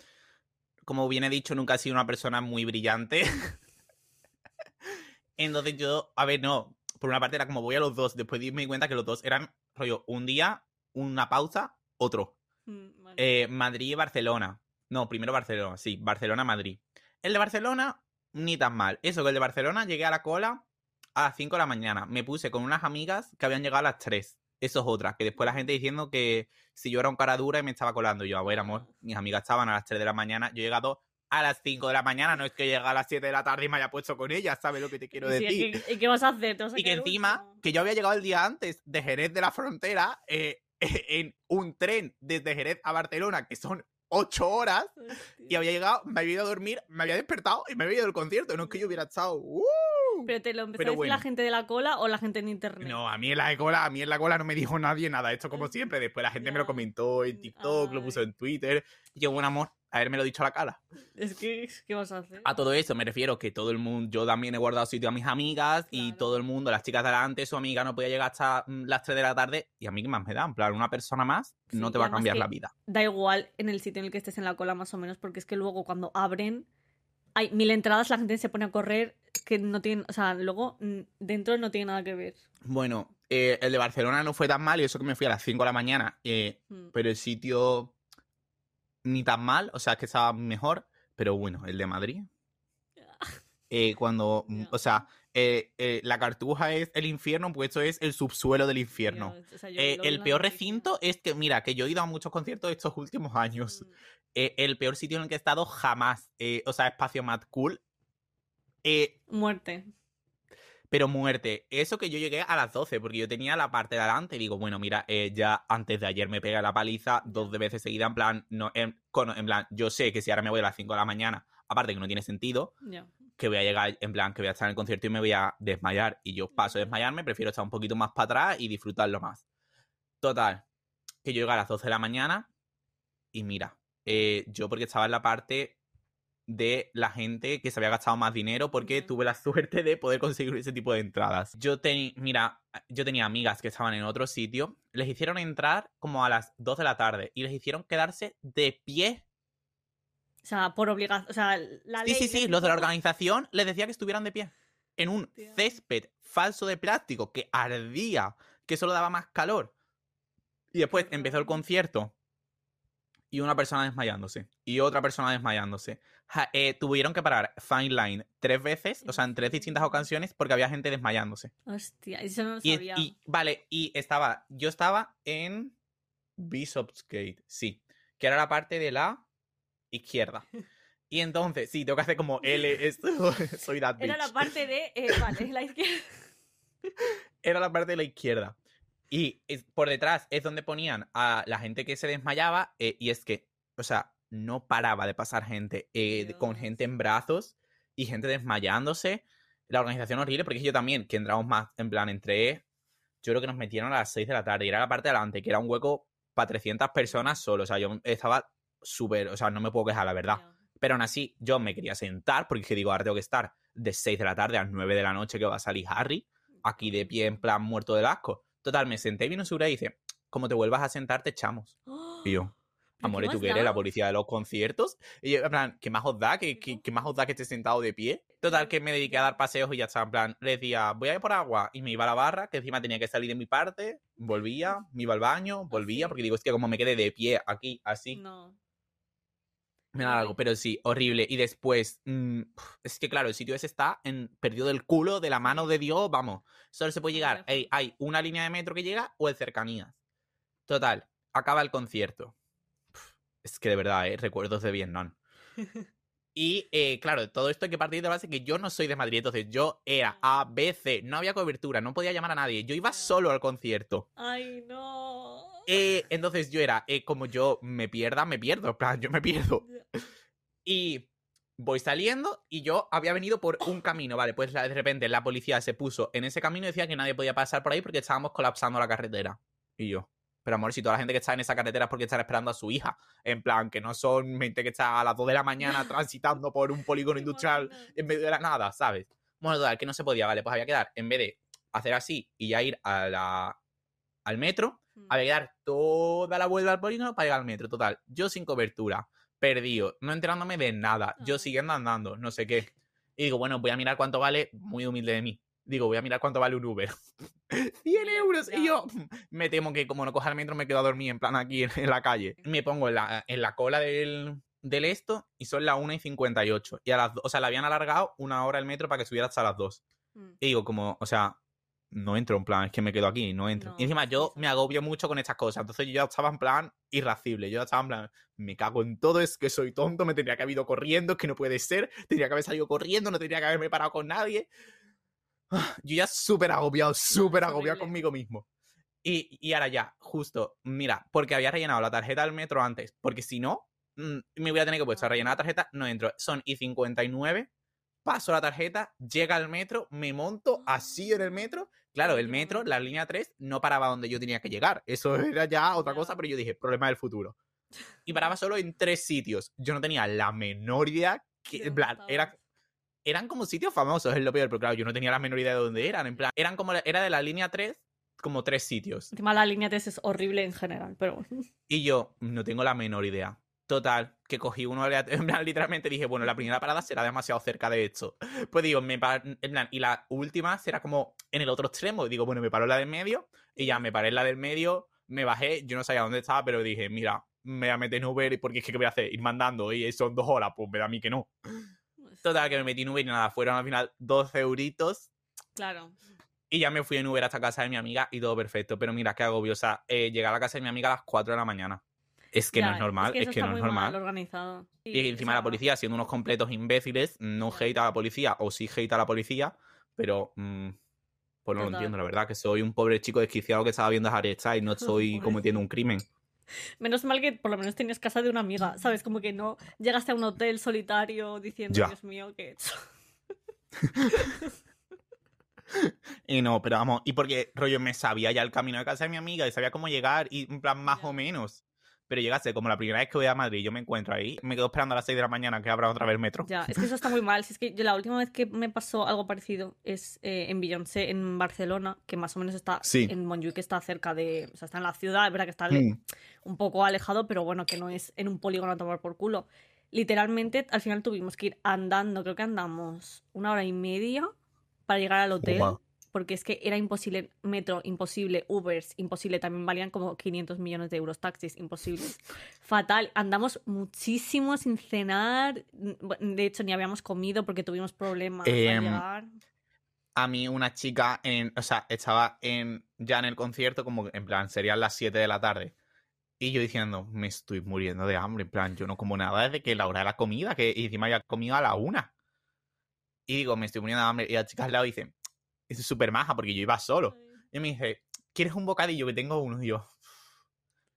como bien he dicho, nunca he sido una persona muy brillante. Entonces yo, a ver, no, por una parte era como voy a los dos, después di cuenta que los dos eran, rollo, un día, una pausa, otro. Mm, eh, Madrid y Barcelona. No, primero Barcelona, sí, Barcelona-Madrid. El de Barcelona, ni tan mal. Eso, que el de Barcelona llegué a la cola a las 5 de la mañana. Me puse con unas amigas que habían llegado a las 3. Eso es otra. Que después la gente diciendo que si yo era un cara dura y me estaba colando. Yo, a ver, amor, mis amigas estaban a las 3 de la mañana. Yo he llegado a las 5 de la mañana. No es que llegue a las 7 de la tarde y me haya puesto con ellas, ¿sabes lo que te quiero decir? ¿Y qué vas a hacer? y que encima, que yo había llegado el día antes de Jerez de la Frontera eh, en un tren desde Jerez a Barcelona, que son ocho horas y había llegado, me había ido a dormir, me había despertado y me había ido al concierto. No es que yo hubiera estado. ¡uh! ¿Pero te lo empezó a decir la gente de la cola o la gente en internet? No, a mí en la cola, a mí en la cola no me dijo nadie nada. Esto como siempre. Después la gente me lo comentó en TikTok, lo puso en Twitter. Y yo, buen amor, haberme lo dicho a la cara. Es que, ¿qué vas a hacer? A todo eso me refiero que todo el mundo, yo también he guardado sitio a mis amigas y todo el mundo, las chicas de adelante, su amiga no podía llegar hasta mm, las 3 de la tarde y a mí qué más me da, en plan, una persona más no te va a cambiar la vida. Da igual en el sitio en el que estés en la cola más o menos, porque es que luego cuando abren hay mil entradas, la gente se pone a correr que no tienen, o sea, luego dentro no tiene nada que ver. Bueno, eh, el de Barcelona no fue tan mal y eso que me fui a las 5 de la mañana, eh, mm. pero el sitio ni tan mal, o sea, es que estaba mejor, pero bueno, el de Madrid. Eh, cuando, mm, o sea, eh, eh, la cartuja es el infierno, pues esto es el subsuelo del infierno. el peor recinto es que, mira, que yo he ido a muchos conciertos estos últimos años. Mm. el peor sitio en el que he estado jamás, o sea, espacio Mad Cool. Muerte pero muerte. Eso que yo llegué a las 12, porque yo tenía la parte de adelante y digo, bueno, mira, eh, ya antes de ayer me pega la paliza dos veces seguida, en plan, no, en, en, plan, yo sé que si ahora me voy a las 5 de la mañana, aparte que no tiene sentido, que voy a llegar, en plan, que voy a estar en el concierto y me voy a desmayar. Y yo paso a desmayarme, prefiero estar un poquito más para atrás y disfrutarlo más. Total, que yo llegué a las 12 de la mañana y mira, eh, yo porque estaba en la parte de la gente que se había gastado más dinero porque tuve la suerte de poder conseguir ese tipo de entradas. Yo tenía, mira, yo tenía amigas que estaban en otro sitio, les hicieron entrar como a las 2 de la tarde y les hicieron quedarse de pie. O sea, por obligación, o sea, la Sí, sí, sí, los de la organización les decía que estuvieran de pie. En un césped falso de plástico que ardía, que solo daba más calor. Y después empezó el concierto y una persona desmayándose y otra persona desmayándose. Eh, tuvieron que parar Fine Line tres veces, o sea, en tres distintas ocasiones, porque había gente desmayándose. Hostia, eso no lo sabía. Y, vale, y estaba, yo estaba en Bishopsgate, sí, que era la parte de la izquierda. Y entonces, sí, tengo que hacer como L, esto, soy that Era la parte de, eh, vale, la izquierda. Era la parte de la izquierda. Y por detrás es donde ponían a la gente que se desmayaba. Eh, y es que, o sea, no paraba de pasar gente eh, con gente en brazos y gente desmayándose. La organización horrible, porque yo también, que entramos más en plan entre. Yo creo que nos metieron a las 6 de la tarde y era la parte de adelante, que era un hueco para 300 personas solo. O sea, yo estaba súper. O sea, no me puedo quejar, la verdad. Pero aún así, yo me quería sentar, porque digo, ahora tengo que estar de 6 de la tarde a 9 de la noche que va a salir Harry, aquí de pie en plan muerto del asco. Total, me senté y vino Sura y dice, como te vuelvas a sentar, te echamos. Y yo, amor, ¿tú qué eres? ¿La policía de los conciertos? Y yo, en plan, ¿qué más os da? ¿Qué, qué, más os da que esté sentado de pie? Total, que me dediqué a dar paseos y ya estaba, en plan, le decía, voy a ir por agua. Y me iba a la barra, que encima tenía que salir de mi parte, volvía, me iba al baño, volvía, porque digo, es que como me quedé de pie aquí, así. No. Me da algo, pero sí, horrible. Y después, mm, es que claro, el sitio ese está en, perdido del culo, de la mano de Dios, vamos. Solo se puede llegar, hay, hay una línea de metro que llega o el cercanías. Total, acaba el concierto. Es que de verdad, ¿eh? recuerdos de Vietnam. Y eh, claro, todo esto hay que partir de base que yo no soy de Madrid, entonces yo era A, B, C, no había cobertura, no podía llamar a nadie, yo iba solo al concierto. Ay, no. Eh, entonces yo era, eh, como yo me pierda, me pierdo, en plan, yo me pierdo. Y voy saliendo y yo había venido por un camino, ¿vale? Pues de repente la policía se puso en ese camino y decía que nadie podía pasar por ahí porque estábamos colapsando la carretera. Y yo, pero amor, si toda la gente que está en esa carretera es porque están esperando a su hija. En plan, que no son gente que está a las 2 de la mañana transitando por un polígono industrial en medio de la nada, ¿sabes? Bueno, total, que no se podía, ¿vale? Pues había que dar, en vez de hacer así y ya ir a la, al metro, Mm. había que dar toda la vuelta al polígono para llegar al metro. Total, yo sin cobertura, perdido, no enterándome de nada, yo Ah. siguiendo andando, no sé qué. Y digo, bueno, voy a mirar cuánto vale, muy humilde de mí. Digo, voy a mirar cuánto vale un Uber. 100 euros. Y yo me temo que como no coja el metro me quedo a dormir en plan aquí en, en la calle. Me pongo en la, en la cola del, del esto y son las 1 y 58. Y a las, o sea, le habían alargado una hora el metro para que subiera hasta las 2. Mm. Y digo, como, o sea, no entro en plan, es que me quedo aquí, no entro. No, y encima yo me agobio mucho con estas cosas. Entonces yo ya estaba en plan irracible. Yo ya estaba en plan, me cago en todo, es que soy tonto, me tendría que haber ido corriendo, es que no puede ser. Tendría que haber salido corriendo, no tendría que haberme parado con nadie. Ah, Yo ya súper agobiado, súper agobiado conmigo mismo. Y, y ahora ya, justo, mira, porque había rellenado la tarjeta del metro antes, porque si no, mm, me hubiera tenido que puesto a rellenar la tarjeta, no entro. Son y 59, paso la tarjeta, llega al metro, me monto así en el metro. Claro, el metro, la línea 3, no paraba donde yo tenía que llegar. Eso era ya otra cosa, pero yo dije, problema del futuro. Y paraba solo en tres sitios. Yo no tenía la menor idea que, ¿De en dónde plan, era? Eran como sitios famosos, es lo peor, pero claro, yo no tenía la menor idea de dónde eran. En plan, eran como, era de la línea 3, como tres sitios. Encima la línea 3 es horrible en general, pero. Y yo no tengo la menor idea. Total, que cogí uno en plan, literalmente dije, bueno, la primera parada será demasiado cerca de esto. Pues digo, me pa- en plan, y la última será como en el otro extremo. Y digo, bueno, me paro en la del medio y ya me paré en la del medio, me bajé, yo no sabía dónde estaba, pero dije, mira, me voy a meter en Uber porque es que ¿qué voy a hacer? Ir mandando y son dos horas, pues me da a mí que no. Total, que me metí en Uber y nada, fueron al final 12 euritos Claro. y ya me fui en Uber hasta casa de mi amiga y todo perfecto. Pero mira, qué agobio. O sea, eh, llegar a la casa de mi amiga a las 4 de la mañana. Es que no es normal, es eso que, está no es muy mal normal. organizado. Sí, Y encima la policía siendo unos completos imbéciles, no hate a la policía, o sí hate a la policía, pero mm, pues no lo entiendo, la verdad, que soy un pobre chico desquiciado que estaba viendo a Harry y no estoy Pobrecito. cometiendo un crimen. Menos mal que por lo menos tenías casa de una amiga, ¿sabes? Como que no llegaste a un hotel solitario diciendo, Ya. Dios mío, ¿qué he hecho? Y no, pero vamos, y porque rollo me sabía ya el camino de casa de mi amiga y sabía cómo llegar y en plan más Ya. o menos. Pero llegase como la primera vez que voy a Madrid, yo me encuentro ahí, me quedo esperando a las 6 de la mañana que abra otra vez el metro. Ya, es que eso está muy mal. Si es que yo la última vez que me pasó algo parecido es eh, en Beyoncé, en Barcelona, que más o menos está Sí. en Montjuic, que está cerca de. O sea, está en la ciudad, es verdad que está Mm, un poco alejado, pero bueno, que no es en un polígono a tomar por culo. Literalmente, al final tuvimos que ir andando, creo que andamos una hora y media para llegar al hotel. Porque es que era imposible, metro, imposible, Ubers, imposible, también valían como 500 millones de euros, taxis, imposible. Fatal, andamos muchísimo sin cenar, de hecho ni habíamos comido porque tuvimos problemas Em, llegar. a mí una chica, en, o sea, estaba en, ya en el concierto, como en plan, serían las 7 de la tarde. Y yo diciendo, me estoy muriendo de hambre, en plan, yo no como nada desde que la hora de la comida, que encima ya comido a la una. Y digo, me estoy muriendo de hambre. Y la chica al lado dice, es súper maja porque yo iba solo. Y me dice, ¿quieres un bocadillo? Que tengo uno. Y yo,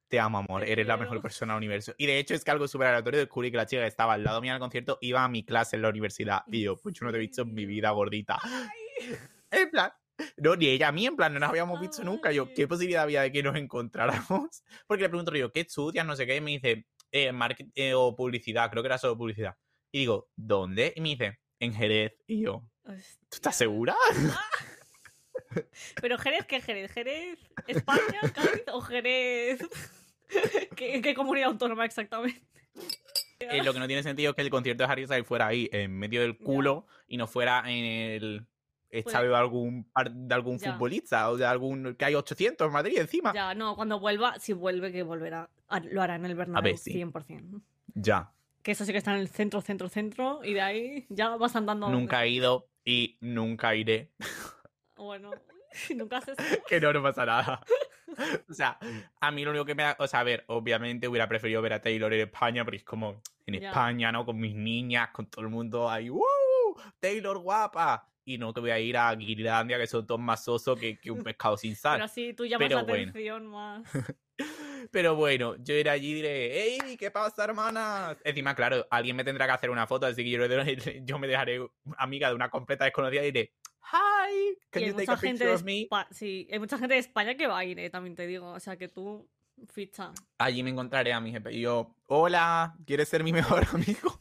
te amo, amor, eres la mejor persona del universo. Y de hecho es que algo súper aleatorio descubrí que la chica que estaba al lado mío en el concierto iba a mi clase en la universidad. Y yo, pues yo no te he visto en mi vida, gordita. En plan, no, ni ella a mí, en plan, no nos habíamos visto nunca. Yo, ¿qué Ay. posibilidad había de que nos encontráramos? Porque le pregunto yo, ¿qué estudias? No sé qué. Y me dice, eh, marketing o publicidad, creo que era solo publicidad. Y digo, ¿dónde? Y me dice, en Jerez. Y yo, ¿tú estás segura? Pero Jerez, ¿qué Jerez? ¿Jerez España, Cádiz o Jerez? ¿Qué, qué comunidad autónoma exactamente? Eh, lo que no tiene sentido es que el concierto de Harry Styles fuera ahí, en medio del Ya. culo, y no fuera en el estadio de algún, de algún Ya. futbolista o de algún. que hay 800 en Madrid encima. Ya. Ya, no, cuando vuelva, si vuelve, que volverá. a- Lo hará en el Bernabéu, ver, sí. 100%. Que eso sí que está en el centro, centro, centro, y de ahí ya vas andando. Nunca he ido y nunca iré. Bueno, nunca haces que no, no pasa nada. O sea, a mí lo único que me da. O sea, a ver, obviamente hubiera preferido ver a Taylor en España, porque es como en Ya. España, ¿no? Con mis niñas, con todo el mundo ahí. ¡Woo! ¡Taylor guapa! Y no que voy a ir a Guirlandia, que son todos más sosos que, que un pescado sin sal. Pero así tú llamas Pero la bueno. atención más. Pero bueno, yo iré allí y diré, ¡Ey! ¿Qué pasa, hermanas? Encima, claro, alguien me tendrá que hacer una foto, así que yo, yo me dejaré amiga de una completa desconocida y diré, ¡Hi! Can y hay mucha gente de me? Sí, hay mucha gente de España que va a ir, eh, también te digo. O sea que tú, ficha. Allí me encontraré a mi jefe y yo, hola, ¿quieres ser mi mejor amigo?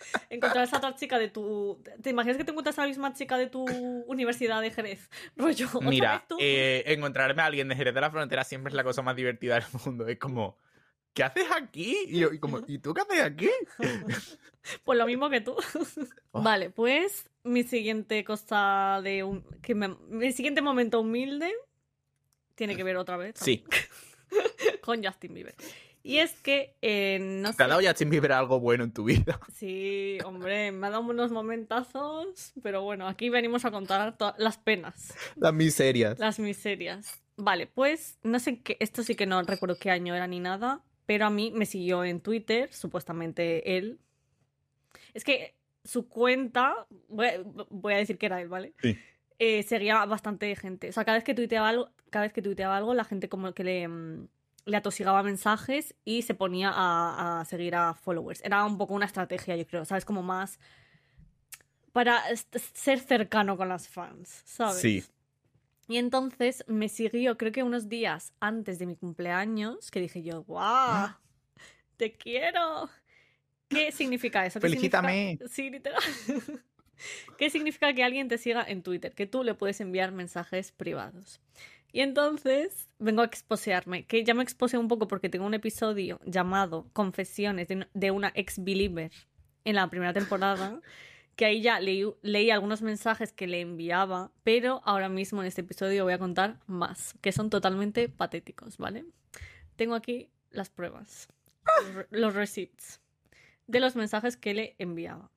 encontrar a esa otra chica de tu. ¿Te imaginas que te encuentras a la misma chica de tu universidad de Jerez? Rollo. Mira, eh, encontrarme a alguien de Jerez de la Frontera siempre es la cosa más divertida del mundo. Es como. ¿Qué haces aquí? Y, como, ¿y tú qué haces aquí? pues lo mismo que tú. Oh. Vale, pues mi siguiente cosa de un. Que mi siguiente momento humilde tiene que ver otra vez. Sí. con Justin Bieber. Y es que eh, no ¿Te ha dado Justin Bieber algo bueno en tu vida? Sí, hombre, me ha dado unos momentazos, pero bueno, aquí venimos a contar las penas. Las miserias. Las miserias. Vale, pues no sé qué, esto sí que no recuerdo qué año era ni nada, pero a mí me siguió en Twitter, supuestamente él. Es que su cuenta, voy a, decir que era él, ¿vale? Sí. Eh, seguía bastante gente. O sea, cada vez que tuiteaba algo, cada vez que tuiteaba algo, la gente como que le mm, le atosigaba mensajes y se ponía a, seguir a followers. Era un poco una estrategia, yo creo, ¿sabes? Como más para ser cercano con las fans, ¿sabes? Sí. Y entonces me siguió, creo que unos días antes de mi cumpleaños, que dije yo, ¡guau! ¡Te quiero! ¿Qué significa eso? ¡Felicítame! Sí, literal. ¿Qué significa que alguien te siga en Twitter? Que tú le puedes enviar mensajes privados. Y entonces vengo a exposearme, que ya me expuse un poco porque tengo un episodio llamado Confesiones de una ex-believer en la primera temporada, que ahí ya leí, leí, algunos mensajes que le enviaba, pero ahora mismo en este episodio voy a contar más, que son totalmente patéticos, ¿vale? Tengo aquí las pruebas, los receipts de los mensajes que le enviaba.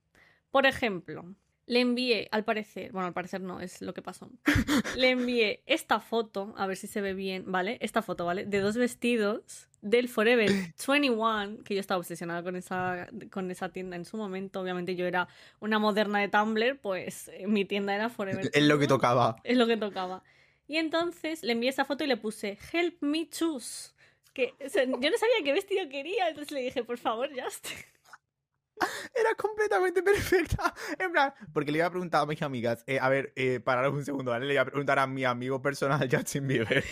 Por ejemplo, le envié, al parecer, bueno, al parecer no, es lo que pasó. Le envié esta foto, a ver si se ve bien, ¿vale? Esta foto, ¿vale? De dos vestidos del Forever 21, que yo estaba obsesionada con esa, con esa tienda en su momento. Obviamente yo era una moderna de Tumblr, pues eh, mi tienda era Forever. Es lo que tocaba. Es lo que tocaba. Y entonces le envié esa foto y le puse Help me choose. Que, yo no sabía qué vestido quería, entonces le dije, por favor, Just. Era completamente perfecta. En plan, porque le iba a preguntar a mis amigas, eh, a ver, eh, pararos un segundo, ¿vale? Le iba a preguntar a mi amigo personal Justin Bieber.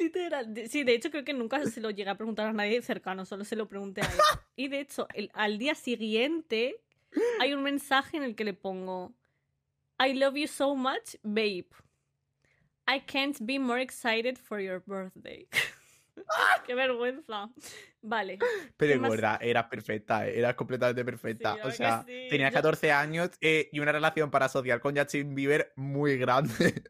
Literal. Sí, de hecho creo que nunca se lo llegué a preguntar a nadie cercano, solo se lo pregunté a él. Y de hecho, al día siguiente hay un mensaje en el que le pongo, I love you so much, babe. I can't be more excited for your birthday. ¡Qué vergüenza! Vale. Pero es verdad, era perfecta, era completamente perfecta. o sea, tenía 14 años eh, y una relación para asociar con Justin Bieber muy grande.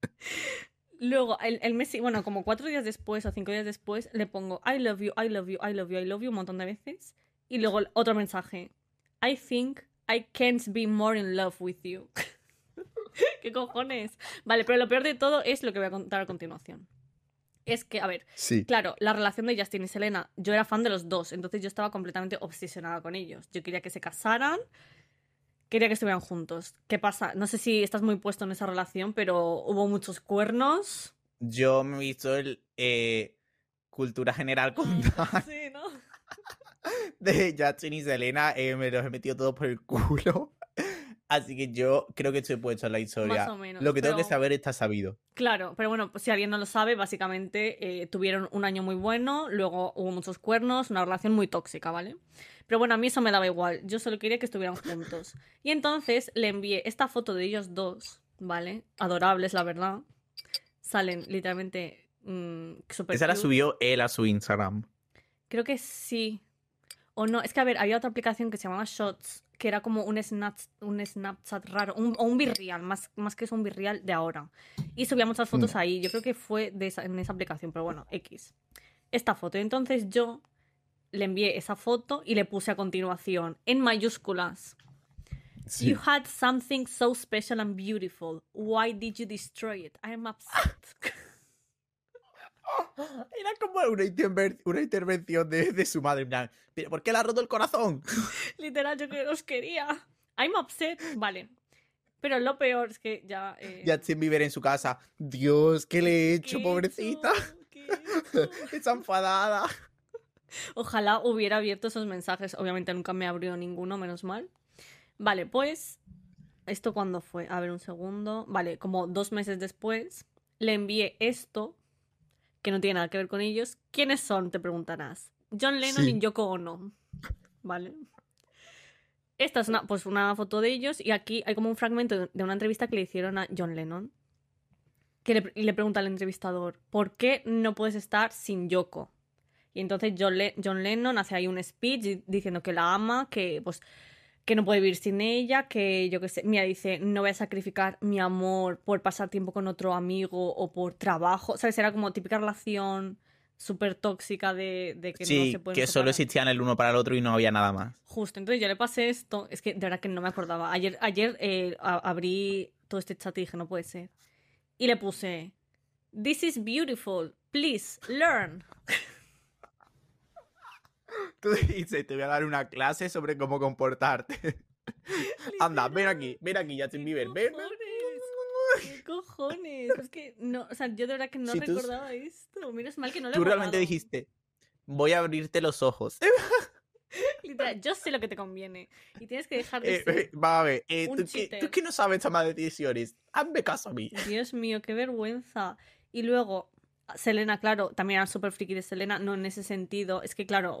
Luego, el, el mes, bueno, como cuatro días después o cinco días después, le pongo I love you, I love you, I love you, I love you un montón de veces. Y luego otro mensaje. I think I can't be more in love with you. ¿Qué cojones? Vale, pero lo peor de todo es lo que voy a contar a continuación es que, a ver, claro, la relación de Justin y Selena, yo era fan de los dos, entonces yo estaba completamente obsesionada con ellos. Yo quería que se casaran, quería que estuvieran juntos. ¿Qué pasa? No sé si estás muy puesto en esa relación, pero hubo muchos cuernos. Yo me he visto el eh, cultura general con Sí, ¿no? De Justin y Selena, eh, me los he metido todos por el culo. Así que yo creo que estoy puesto en la historia. Más o menos, lo que tengo que saber está sabido. Claro, pero bueno, pues si alguien no lo sabe, básicamente eh, tuvieron un año muy bueno, luego hubo muchos cuernos, una relación muy tóxica, ¿vale? Pero bueno, a mí eso me daba igual. Yo solo quería que estuvieran juntos. Y entonces le envié esta foto de ellos dos, ¿vale? Adorables, la verdad. Salen literalmente mmm, Esa la subió él a su Instagram. Creo que sí. O no, es que a ver, había otra aplicación que se llamaba Shots que era como un, un Snapchat raro, o un virreal, más, más que es un virreal de ahora. Y subía muchas fotos mm. ahí, yo creo que fue de en esa aplicación, pero bueno, X. Esta foto. Entonces yo le envié esa foto y le puse a continuación, en mayúsculas. You had something so special and beautiful. Why did you destroy it? I am upset. Era como una, intervención de, su madre. ¿Pero por qué le ha roto el corazón? Literal, yo que los quería. I'm upset. Vale. Pero lo peor es que ya. Eh... Ya sin vivir en su casa. Dios, ¿qué le he hecho, pobrecita? ¿Qué eso. Está enfadada. Ojalá hubiera abierto esos mensajes. Obviamente nunca me abrió ninguno, menos mal. Vale, pues. ¿Esto cuándo fue? A ver, un segundo. Vale, como dos meses después, le envié esto, que no tiene nada que ver con ellos. ¿Quiénes son? Te preguntarás. John Lennon Sí. y Yoko Ono. Vale. Esta es una, pues una foto de ellos y aquí hay como un fragmento de- una entrevista que le hicieron a John Lennon. Que le, y le pregunta al entrevistador, ¿por qué no puedes estar sin Yoko? Y entonces John, Le- John Lennon hace ahí un speech di- diciendo que la ama, que pues que no puede vivir sin ella, que yo qué sé, mira, dice, no voy a sacrificar mi amor por pasar tiempo con otro amigo o por trabajo, ¿sabes? Era como típica relación súper tóxica de, de que no Sí, se pueden que solo separar. existían el uno para el otro y no había nada más. Justo, entonces yo le pasé esto, es que de verdad que no me acordaba. Ayer, ayer eh, abrí todo este chat y dije, no puede ser. Y le puse, This is beautiful, please learn. Tú dices, te voy a dar una clase sobre cómo comportarte. Anda, ven aquí, ven aquí, Justin Bieber, ven. ven. ¿Qué cojones? Es que no, o sea, yo de verdad que no Si tú- recordaba esto. Menos mal que no lo he Tú realmente dijiste, voy a abrirte los ojos. Literal, yo sé lo que te conviene. Y tienes que dejar de Eh, ser. eh, va a ver, eh, un tú, que, cheater. tú que no sabes tomar decisiones, hazme caso a mí. Dios mío, qué vergüenza. Y luego, Selena, claro, también era súper friki de Selena, no en ese sentido. Es que, claro,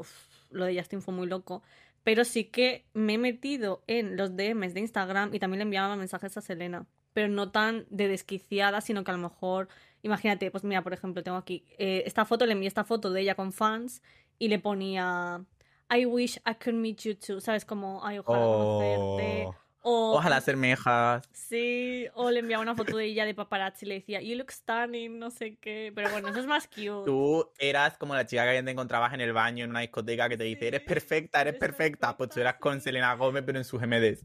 lo de Justin fue muy loco. Pero sí que me he metido en los DMs de Instagram y también le enviaba mensajes a Selena. Pero no tan de desquiciada, sino que a lo mejor, imagínate, pues mira, por ejemplo, tengo aquí eh, esta foto, le envié esta foto de ella con fans y le ponía I wish I could meet you too, ¿sabes? Como, ay, ojalá conocerte. O, ojalá ser mejas. Sí, o le enviaba una foto de ella de paparazzi y le decía, you look stunning, no sé qué. Pero bueno, eso es más cute. Tú eras como la chica que te encontrabas en el baño en una discoteca que te dice, eres perfecta, eres eres perfecta. Pues tú eras con. Selena Gómez, pero en sus MDs.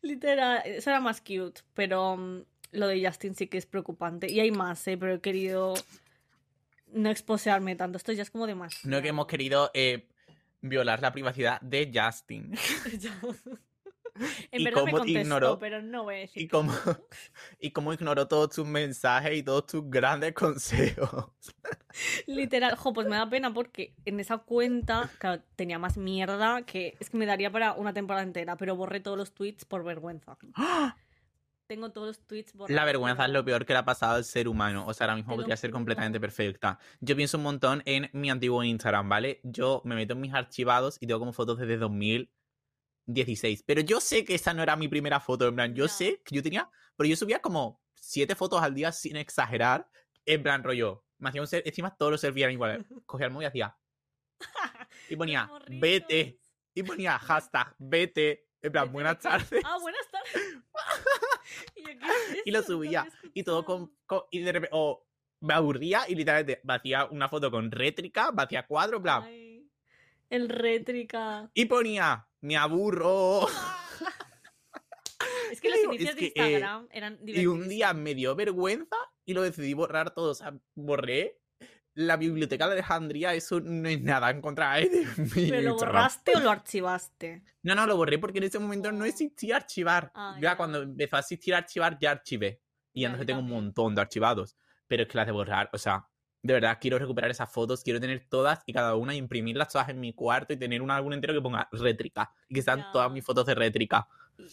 Literal, eso era más cute. Pero mm, lo de Justin sí que es preocupante. Y hay más, ¿eh? Pero he querido no exposearme tanto. Esto ya es como demasiado. No que hemos querido eh, violar la privacidad de Justin. en ¿Y verdad me cómo te contestó, ignoró? pero no voy a decir. Y cómo, y cómo ignoró todos tus mensajes y todos tus grandes consejos. Literal, jo, pues me da pena porque en esa cuenta, claro, tenía más mierda que es que me daría para una temporada entera, pero borré todos los tweets por vergüenza. Tengo todos los tweets borrados. La vergüenza es lo peor que le ha pasado al ser humano. O sea, ahora mismo podría ser completamente perfecta. Yo pienso un montón en mi antiguo Instagram, ¿vale? Yo me meto en mis archivados y tengo como fotos desde 2016. Pero yo sé que esa no era mi primera foto. En plan, yo Ya. sé que yo tenía. Pero yo subía como siete fotos al día sin exagerar. En plan, rollo. Me hacía un ser. Encima todos los selfies eran iguales. Cogía el móvil y hacía. Y ponía, vete. Y ponía hashtag, vete. En plan, buenas tardes. Ah, buenas tardes. y, yo, ¿qué es Y lo subía, y todo con, con- y de repente o me aburría y literalmente me hacía una foto con rétrica, me hacía cuatro, en plan, Ay, el rétrica. y ponía me aburro Es que inicios es de que, eh, Instagram eran y un día me dio vergüenza y lo decidí borrar todo, o sea, borré la biblioteca de Alejandría, eso no es nada en contra de ¿Pero lo borraste o lo archivaste? No, no, lo borré porque en ese momento no Oh. existía archivar. Ah, ya ya. cuando empezó a existir archivar, ya archivé. Y Ya, entonces tengo un montón de archivados. Pero es que las de borrar, o sea, de verdad quiero recuperar esas fotos, quiero tener todas y cada una imprimirlas todas en mi cuarto y tener un álbum entero que ponga rétrica. Y que sean todas mis fotos de rétrica.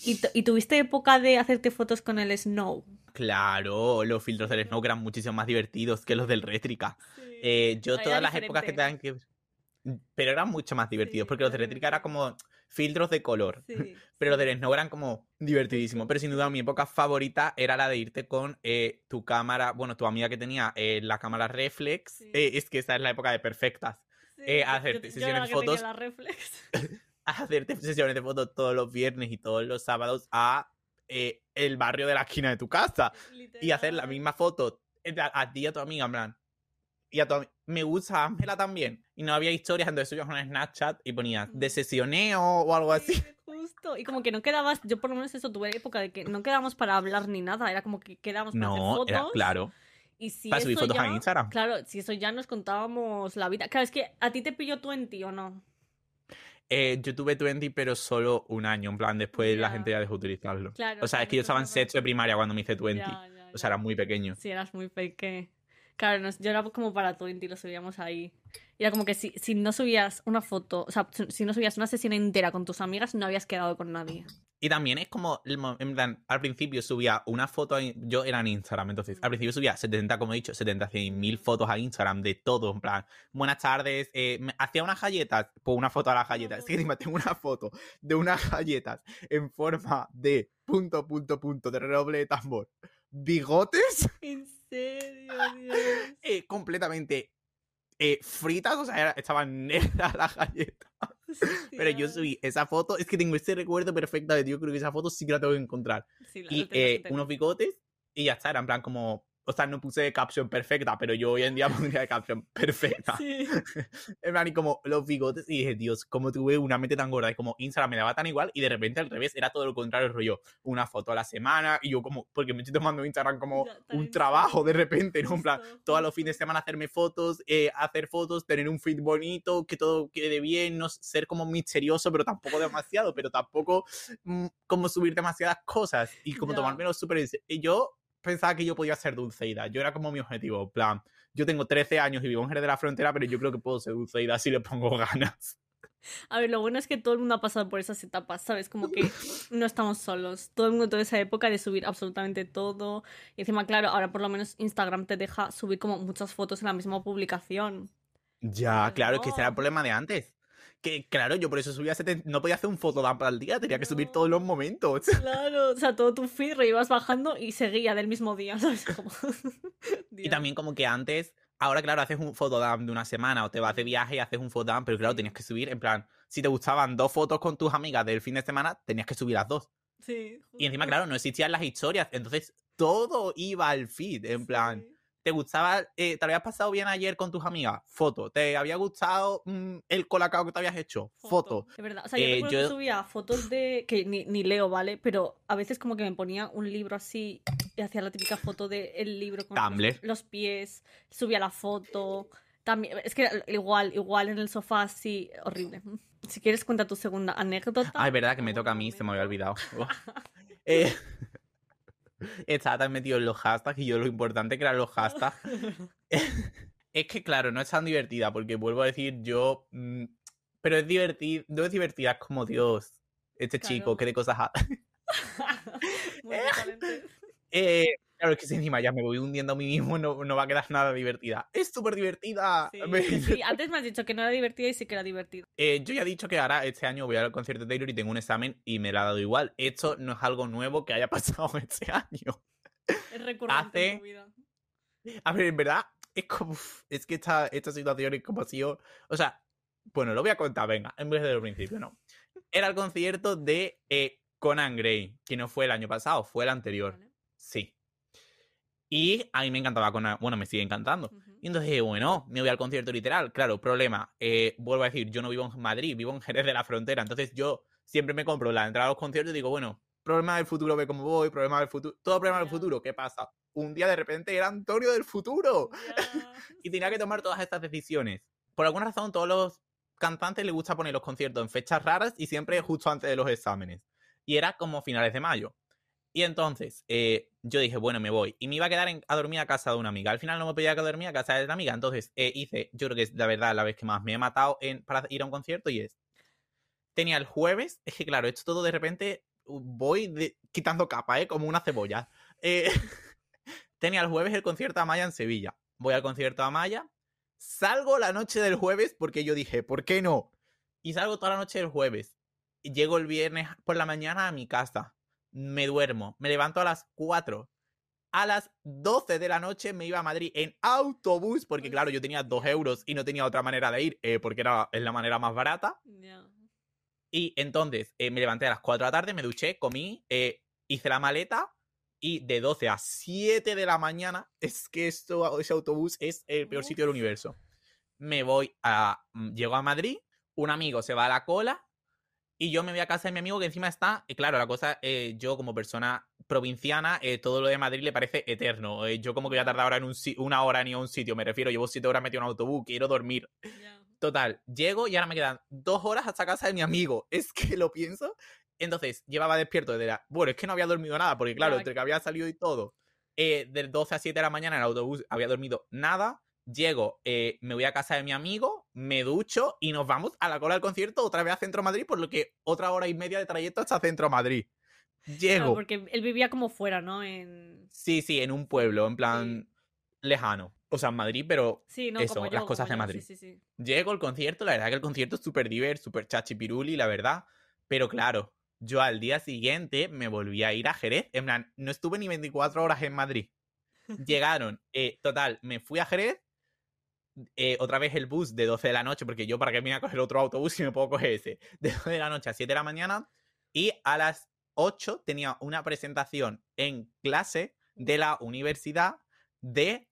¿Y, tu- y tuviste época de hacerte fotos con el Snow? Claro, los filtros del Snow eran muchísimo más divertidos que los del rétrica. Eh, yo todas las épocas que diferente. tengan que... Pero eran mucho más divertidos Sí, porque los de rétrica era como filtros de color. Sí, Pero los del Snow eran como divertidísimos. Pero sin duda mi época favorita era la de irte con eh, tu cámara, bueno, tu amiga que tenía eh, la cámara reflex. Sí. Eh, es que esa es la época de perfectas. Sí, yo- hacerte yo- sesiones de fotos. la reflex. Hacerte sesiones de fotos todos los viernes y todos los sábados a el barrio de la esquina de tu casa. Y hacer la misma foto a, a ti y a tu amiga, en plan. Y a tu me gusta Ángela también. Y no había historias, entonces subías una Snapchat y ponías de Mm. sesioneo o algo así. Sí, justo. Y como que no quedabas, yo por lo menos eso tuve época de que no quedábamos para hablar ni nada, era como que quedábamos para hacer No, fotos. era claro. Y si Para subir eso fotos ya, a Instagram. Claro, si eso ya nos contábamos la vida. Claro, es que a ti te pilló 20 o no. Eh, yo tuve 20, pero solo un año. En plan, después la gente ya dejó de utilizarlo. Claro. o sea, es que yo estaba en sexto de primaria cuando me hice 20. Ya, ya, O sea, era muy pequeño. Sí, eras muy fake. Claro, nos- yo era como para Twenty, lo subíamos ahí. Y era como que si, si no subías una foto, o sea, si no subías una sesión entera con tus amigas, no habías quedado con nadie. Y también es como, en plan, al principio subía una foto, a yo era en Instagram, entonces, al principio subía 70, como he dicho, 70, 100 mil fotos a Instagram de todo, en plan, buenas tardes, eh, hacía unas galletas, pues una foto a las galletas, que encima tengo una foto de unas galletas en forma de punto, punto, punto, de redoble de tambor, bigotes, ¿En serio? Dios? eh, completamente eh, fritas, o sea, estaban negras las galletas. Pero yo subí esa foto, es que tengo ese recuerdo perfecto de yo creo que esa foto sí que la tengo que encontrar. Sí, la- Y la eh, unos bigotes y ya está, era en plan como, o sea, no puse caption perfecta, pero yo hoy en día pondría caption perfecta. Sí. Y como los bigotes y dije, Dios, cómo tuve una mente tan gorda y como Instagram me daba tan igual y de repente al revés era todo lo contrario, rollo, una foto a la semana y yo como, porque me estoy tomando Instagram como Ya, un trabajo de repente, ¿no? En plan, todos los fines de semana hacerme fotos, eh, hacer fotos, tener un feed bonito, que todo quede bien, no ser como misterioso, pero tampoco demasiado, pero tampoco mm, como subir demasiadas cosas y como tomármelo súper yo pensaba que yo podía ser Dulceida, yo era como mi objetivo, en plan, yo tengo 13 años y vivo en Jerez de la Frontera, pero yo creo que puedo ser Dulceida si le pongo ganas. A ver, lo bueno es que todo el mundo ha pasado por esas etapas, ¿sabes? Como que no estamos solos. Todo el mundo toda esa época de subir absolutamente todo. Y encima, claro, ahora por lo menos Instagram te deja subir como muchas fotos en la misma publicación. Ya, claro, es que ese era el problema de antes. Que claro, yo por eso subía 70, no podía hacer un fotodump al día, tenía que subir todos los momentos. Claro, o sea, todo tu feed lo ibas bajando y seguía del mismo día, ¿sabes? Como... Y también como que antes, ahora claro, haces un fotodump de una semana o te vas de viaje y haces un fotodump, pero claro, tenías que subir, en plan, si te gustaban dos fotos con tus amigas del fin de semana, tenías que subir las dos. Sí. Y encima, claro, no existían las historias, entonces todo iba al feed, en plan, Sí. ¿Te gustaba, eh, te habías pasado bien ayer con tus amigas? Foto. ¿Te había gustado mm, el colacao que te habías hecho? Foto. Es verdad. O sea, yo Eh, yo- que subía fotos de. que ni, ni leo, ¿vale? Pero a veces como que me ponía un libro así y hacía la típica foto del libro con los- pies, subía la foto. También, es que igual, igual en el sofá así, horrible. Si quieres, cuenta tu segunda anécdota. Ah, es verdad que me toca a mí, se me había olvidado. Eh, estaba tan metido en los hashtags y yo lo importante que eran los hashtags. Es que, claro, no es tan divertida, porque vuelvo a decir, yo. mm, pero es divertida, no es divertida, es como Dios. Este chico, qué de cosas. Muy. Eh, claro, es que si encima ya me voy hundiendo a mí mismo, no, no va a quedar nada divertida. Es súper divertida. Sí, Me- sí, antes me has dicho que no era divertida y sí que era divertida. Eh, yo ya he dicho que ahora este año voy al concierto de Taylor y tengo un examen y me la ha dado igual. Esto no es algo nuevo que haya pasado este año. Es recurrente en Hace- tu vida. A ver, en verdad, es como. Es que esta, esta situación es como ha sido. O sea, bueno, lo voy a contar, venga, en vez del principio, no. Era el concierto de eh, Conan Gray, que no fue el año pasado, fue el anterior. Vale. Sí. Y a mí me encantaba Conan. Bueno, me sigue encantando. Y entonces dije, bueno, me voy al concierto literal. Claro, problema. eh, vuelvo a decir, yo no vivo en Madrid, vivo en Jerez de la Frontera. Entonces yo siempre me compro la entrada a los conciertos y digo, bueno, problema del futuro, ve cómo voy, problema del futuro. Todo problema del Ya. futuro. ¿Qué pasa? Un día de repente era Antonio del futuro. Y tenía que tomar todas estas decisiones. Por alguna razón, todos los cantantes les gusta poner los conciertos en fechas raras y siempre justo antes de los exámenes. Y era como finales de mayo. Y entonces, eh, yo dije, bueno, me voy. Y me iba a quedar a dormir a casa de una amiga. Al final no me podía quedar a dormir a casa de una amiga. Entonces, eh, hice, yo creo que es la verdad la vez que más me he matado en, para ir a un concierto y es. Tenía el jueves, es que claro, esto todo de repente uh, voy de- quitando capa, ¿eh? Como una cebolla. Eh, tenía el jueves el concierto a Maya en Sevilla. Voy al concierto a Maya. Salgo la noche del jueves porque yo dije, ¿por qué no? Y salgo toda la noche del jueves. Llego el viernes por la mañana a mi casa. Me duermo. Me levanto a las 4. A las 12 de la noche me iba a Madrid en autobús, porque claro, yo tenía 2 euros y no tenía otra manera de ir, eh, porque era es la manera más barata. Y entonces eh, me levanté a las 4 de la tarde, me duché, comí, eh, hice la maleta y de 12 a 7 de la mañana, es que esto, ese autobús es el peor Uf. sitio del universo. Me voy a. mm, Llego a Madrid, un amigo se va a la cola y yo me voy a casa de mi amigo que encima está. Y claro, la cosa, eh, yo como persona provinciana, eh, todo lo de Madrid le parece eterno. Eh, yo como que voy a tardar ahora en un, una hora ni a un sitio, me refiero, llevo 7 horas metido en un autobús, quiero dormir. Total, llego y ahora me quedan dos horas hasta casa de mi amigo. Es que lo pienso. Entonces, llevaba despierto desde la... Bueno, es que no había dormido nada, porque claro, entre que había salido y todo. eh, del 12 a 7 de la mañana en el autobús había dormido nada. Llego, eh, me voy a casa de mi amigo, me ducho y nos vamos a la cola del concierto otra vez a Centro Madrid, por lo que otra hora y media de trayecto hasta Centro Madrid. Claro, Llego. porque él vivía como fuera, ¿no? En... Sí, sí, en un pueblo, en plan lejano. O sea, en Madrid, pero Sí, no, Eso, como yo, las cosas como de Madrid. Sí, sí, sí. Llego al concierto, la verdad que el concierto es súper diverso, súper chachipiruli, la verdad. Pero claro, yo al día siguiente me volví a ir a Jerez. En plan, no estuve ni 24 horas en Madrid. Llegaron, eh, total, me fui a Jerez. Eh, otra vez el bus de 12 de la noche, porque yo para qué voy a coger otro autobús si me puedo coger ese. De 12 de la noche a 7 de la mañana. Y a las 8 tenía una presentación en clase de la universidad de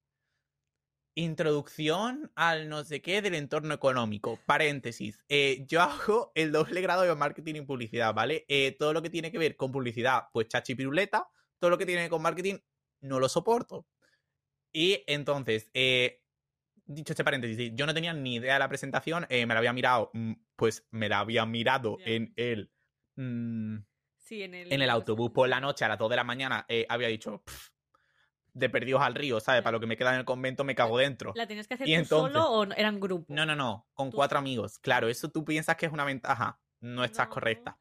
Introducción al no sé qué del entorno económico. Paréntesis. eh, yo hago el doble grado de marketing y publicidad, ¿vale? Eh, todo lo que tiene que ver con publicidad, pues chachi piruleta. Todo lo que tiene que ver con marketing, no lo soporto. Y entonces, dicho este paréntesis, yo no tenía ni idea de la presentación. eh, me la había mirado, mm, pues me la había mirado en el. mm, Sí, en el, en el autobús por la noche a las 2 de la mañana eh, había dicho "Pff, de perdidos al río, ¿sabes? Para lo que me queda en el convento me cago dentro. ¿La tenías que hacer Y tú entonces- solo o eran grupos? No, no, no, con Tú- cuatro amigos. Claro, eso tú piensas que es una ventaja. No estás No. correcta.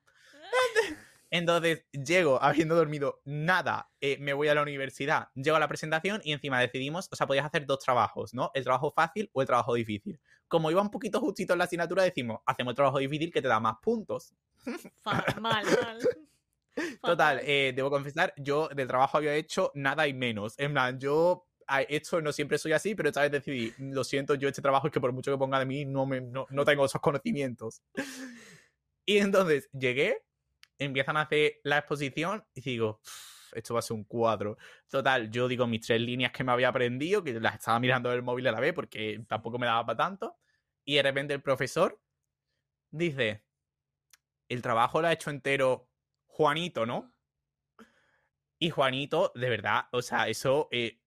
Entonces, llego habiendo dormido nada, eh, me voy a la universidad, llego a la presentación y encima decidimos, o sea, podías hacer dos trabajos, ¿no? El trabajo fácil o el trabajo difícil. Como iba un poquito justito en la asignatura, decimos, hacemos el trabajo difícil que te da más puntos. Mal, mal. Total, eh, debo confesar, yo del trabajo había hecho nada y menos. En plan, yo esto no siempre soy así, pero esta vez decidí, lo siento, yo este trabajo es que por mucho que ponga de mí, no, me, no, no tengo esos conocimientos. Y entonces llegué, empiezan a hacer la exposición y digo, "Uf, esto va a ser un cuadro. Total, yo digo mis tres líneas que me había aprendido, que las estaba mirando el móvil a la vez porque tampoco me daba para tanto. Y de repente el profesor dice, el trabajo lo ha hecho entero Juanito, ¿no? Y Juanito, de verdad, o sea, eso eh,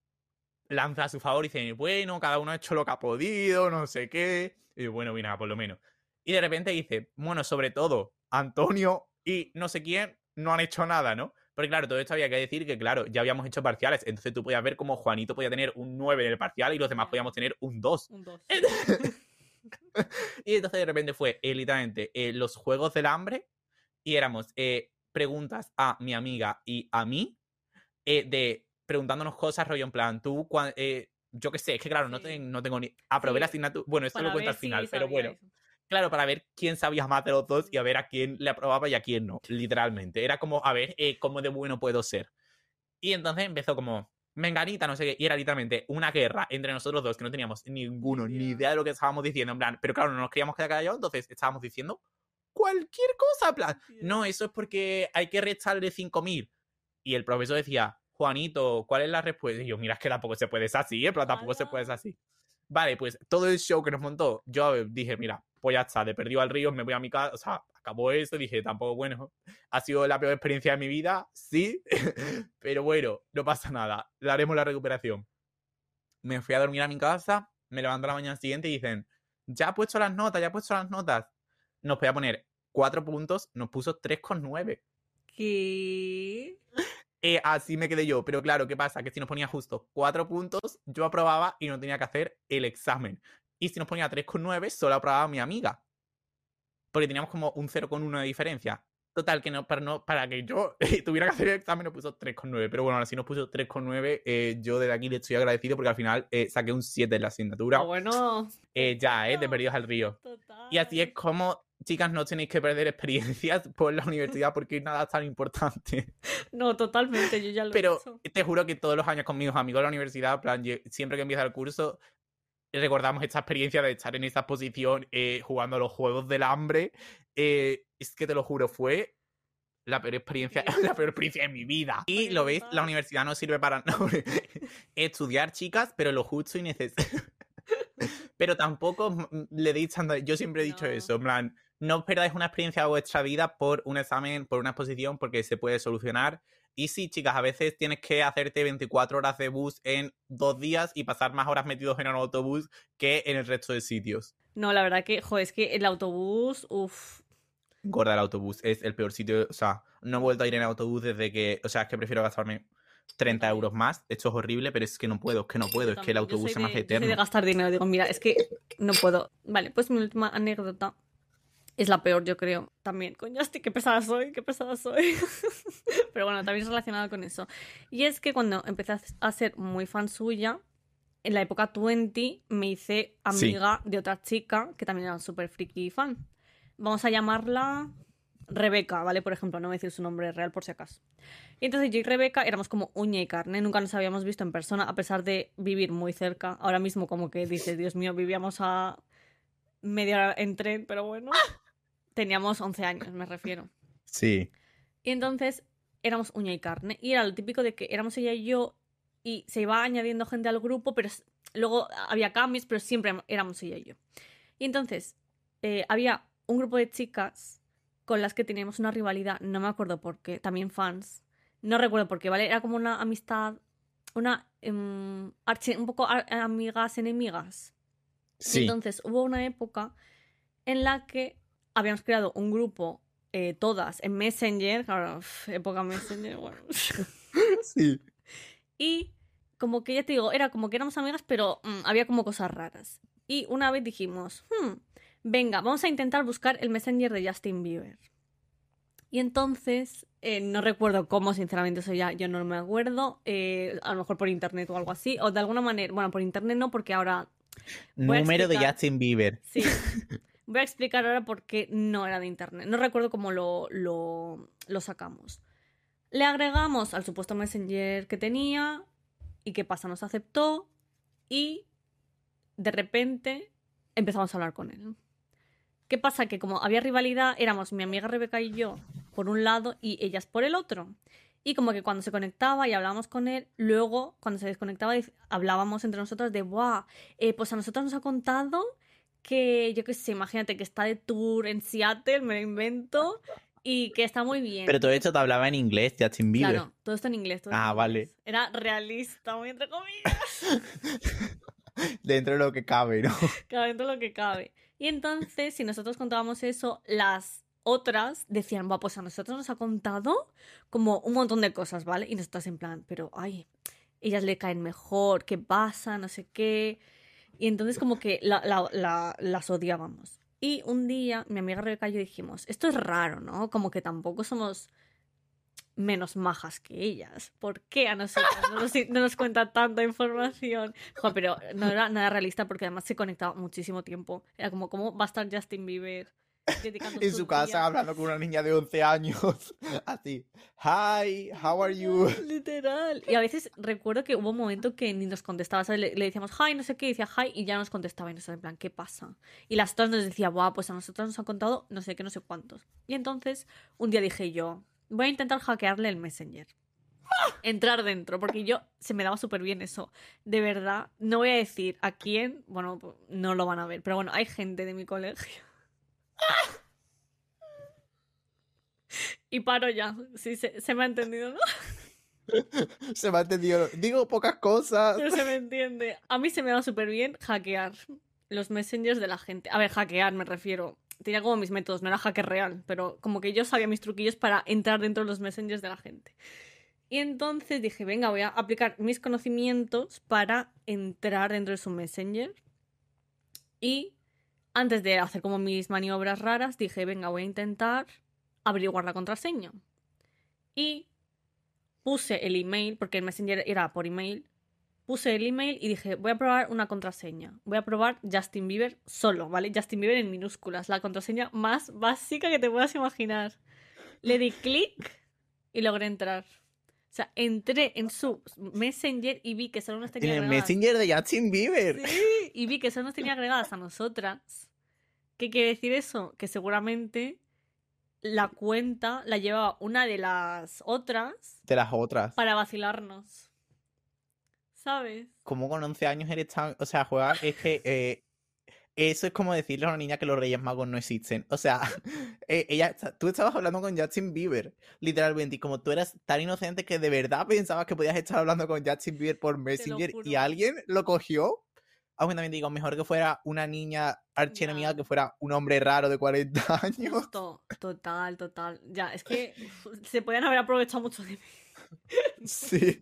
lanza a su favor y dice, bueno, cada uno ha hecho lo que ha podido, no sé qué. Y bueno, mira, por lo menos. Y de repente dice, bueno, sobre todo, Antonio y no sé quién no han hecho nada, ¿no? Porque claro, todo esto había que decir que, claro, ya habíamos hecho parciales. Entonces tú podías ver cómo Juanito podía tener un 9 en el parcial y los demás podíamos tener un 2. Un dos. Y entonces de repente fue eh, literalmente eh, los juegos del hambre y éramos eh, preguntas a mi amiga y a mí eh, de preguntándonos cosas rollo en plan, tú, eh, yo qué sé, es que claro, no, Sí. ten- no tengo ni... Aprobé la Sí, asignatura, bueno, esto lo cuento al final, si pero bueno. Claro, para ver quién sabía más de los dos y a ver a quién le aprobaba y a quién no, literalmente. Era como, a ver, eh, cómo de bueno puedo ser. Y entonces empezó como, menganita, no sé qué, y era literalmente una guerra entre nosotros dos que no teníamos ninguno, ni idea de lo que estábamos diciendo, en plan, pero claro, no nos queríamos quedar callados, entonces estábamos diciendo cualquier cosa, en plan, no, eso es porque hay que restarle 5.000. Y el profesor decía, Juanito, ¿cuál es la respuesta? Y yo, mira, es que tampoco se puede ser así, ¿eh? pero tampoco se puede ser así. Vale, pues todo el show que nos montó, yo dije, mira, pues ya está, de perdido al río, me voy a mi casa, o sea, acabó eso, dije, tampoco, bueno, ha sido la peor experiencia de mi vida, sí, pero bueno, no pasa nada, le haremos la recuperación. Me fui a dormir a mi casa, me levanto a la mañana siguiente y dicen, ya ha puesto las notas, ya ha puesto las notas. Nos podía poner cuatro puntos, nos puso 3,9. ¿Qué? Eh, así me quedé yo, pero claro, ¿qué pasa? Que si nos ponía justo cuatro puntos, yo aprobaba y no tenía que hacer el examen. Y si nos ponía 3,9, solo aprobaba mi amiga. Porque teníamos como un 0,1 de diferencia. Total, que no, para, no, para que yo tuviera que hacer el examen nos puso 3,9. Pero bueno, ahora sí nos puso 3,9. eh, yo desde aquí le estoy agradecido porque al final eh, saqué un 7 en la asignatura. Ah, bueno. Eh, ya, eh, de perdidos al río. Total. Y así es como, chicas, no tenéis que perder experiencias por la universidad porque nada es tan importante. No, totalmente, yo ya lo he Pero hecho. te juro que todos los años con mis amigos de la universidad, plan, siempre que empieza el curso, recordamos esta experiencia de estar en esa posición eh, jugando a los juegos del hambre. Eh, es que te lo juro, fue la peor experiencia, la peor experiencia de mi vida. Y lo total. la universidad no sirve para no, estudiar, chicas, pero lo justo y necesario. pero tampoco mm, le deis tanto. Yo siempre he dicho No. eso, en plan, no perdáis una experiencia de vuestra vida por un examen, por una exposición, porque se puede solucionar. Y sí, chicas, a veces tienes que hacerte 24 horas de bus en dos días y pasar más horas metidos en un autobús que en el resto de sitios. No, la verdad que, joder, es que el autobús, uff. Gorda el autobús, es el peor sitio. O sea, no he vuelto a ir en autobús desde que. O sea, es que prefiero gastarme 30 euros más. Esto es horrible, pero es que no puedo, es que no puedo, es que el autobús se me de- hace yo soy eterno. de gastar dinero. Digo, mira, es que no puedo. Vale, pues mi última anécdota es la peor, yo creo. También, coño, hostia, qué pesada soy, qué pesada soy. Pero bueno, también es relacionada con eso. Y es que cuando empecé a- ser muy fan suya, en la época 20 me hice amiga de otra chica que también era súper friki fan. Vamos a llamarla Rebeca, ¿vale? Por ejemplo, no voy a decir su nombre real por si acaso. Y entonces yo y Rebeca éramos como uña y carne, nunca nos habíamos visto en persona, a pesar de vivir muy cerca. Ahora mismo como que dices, Dios mío, vivíamos a media hora en tren, pero bueno. Teníamos 11 años, me refiero. Sí. Y entonces éramos uña y carne. Y era lo típico de que éramos ella y yo y se iba añadiendo gente al grupo, pero luego había cambios, pero siempre éramos ella y yo. Y entonces eh, había un grupo de chicas con las que teníamos una rivalidad, no me acuerdo por qué, también fans. No recuerdo por qué, ¿vale? Era como una amistad, una... archi- un poco amigas, enemigas. Y Sí. entonces hubo una época en la que habíamos creado un grupo eh, todas en Messenger, claro, época Messenger, bueno. sí. y como que ya te digo, era como que éramos amigas, pero mm, había como cosas raras. Y una vez dijimos, "Hmm, venga, vamos a intentar buscar el Messenger de Justin Bieber. Y entonces, eh, no recuerdo cómo, sinceramente, eso ya yo no me acuerdo. eh, a lo mejor por internet o algo así. O de alguna manera, bueno, por internet no, porque ahora Número de explicar. Justin Bieber. Sí. Voy a explicar ahora por qué no era de internet. No recuerdo cómo lo, lo, sacamos. Le agregamos al supuesto messenger que tenía. ¿Y qué pasa? Nos aceptó. Y de repente empezamos a hablar con él. ¿Qué pasa? Que como había rivalidad, éramos mi amiga Rebeca y yo por un lado y ellas por el otro. Y como que cuando se conectaba y hablábamos con él, luego cuando se desconectaba hablábamos entre nosotras de, ¡buah! eh, pues a nosotros nos ha contado que, yo qué sé, imagínate que está de tour en Seattle, me lo invento, y que está muy bien. Pero todo esto te hablaba en inglés, Justin Bieber. Claro, todo esto en inglés. todo Ah, en vale. inglés. Era realista, muy entre comillas. Dentro de lo que cabe, ¿no? Cabe dentro de lo que cabe. Y entonces, si nosotros contábamos eso, las otras decían, va, pues a nosotros nos ha contado como un montón de cosas, ¿vale? Y nosotras en plan, pero, ay, ellas le caen mejor, ¿qué pasa? No sé qué. Y entonces como que la- la- la- las odiábamos. Y un día, mi amiga Rebeca y yo dijimos, esto es raro, ¿no? Como que tampoco somos menos majas que ellas. ¿Por qué a nosotros no nos, no nos cuenta tanta información? Pero no era nada realista porque además se conectaba muchísimo tiempo. Era como, ¿cómo va a estar Justin Bieber dedicando En su casa hablando con una niña de 11 años. Así. Hi, how are you? Literal. Y a veces recuerdo que hubo un momento que ni nos contestaba, ¿sabes? Le, le decíamos hi, no sé qué, y decía hi, y ya nos contestaba y nosotros en plan, ¿qué pasa? Y las otras nos decía, guau, pues a nosotros nos han contado no sé qué, no sé cuántos. Y entonces un día dije yo, voy a intentar hackearle el Messenger. Entrar dentro, porque yo se me daba súper bien eso. De verdad, no voy a decir a quién, bueno, no lo van a ver, pero bueno, hay gente de mi colegio. Y paro ya, se, se me ha entendido, ¿no? Se me ha entendido. Digo pocas cosas. Pero se me entiende. A mí se me da súper bien hackear los messengers de la gente. A ver, hackear me refiero. Tenía como mis métodos, no era hacker real, pero como que yo sabía mis truquillos para entrar dentro de los messengers de la gente. Y entonces dije, venga, voy a aplicar mis conocimientos para entrar dentro de su messenger. Y antes de hacer como mis maniobras raras, dije, venga, voy a intentar averiguar la contraseña. Y puse el email, porque el messenger era por email, puse el email y dije, voy a probar una contraseña. Voy a probar Justin Bieber solo, ¿vale? Justin Bieber en minúsculas, la contraseña más básica que te puedas imaginar. Le di clic y logré entrar. Sea, entré en su Messenger y vi que solo nos tenía En el agregadas. Messenger de Justin Bieber. Sí, y vi que solo nos tenía agregadas a nosotras. ¿Qué quiere decir eso? Que seguramente la cuenta la llevaba una de las otras De las otras. para vacilarnos. ¿Sabes? ¿Cómo con 11 años eres tan. O sea, jugar. Es que. eh, eso es como decirle a una niña que los Reyes Magos no existen. O sea, eh, ella, tú estabas hablando con Justin Bieber, literalmente, y como tú eras tan inocente que de verdad pensabas que podías estar hablando con Justin Bieber por Messenger y alguien lo cogió. Aunque también digo, mejor que fuera una niña archienemiga que fuera un hombre raro de 40 años. Justo, total, total. Ya, es que se podían haber aprovechado mucho de mí. Sí.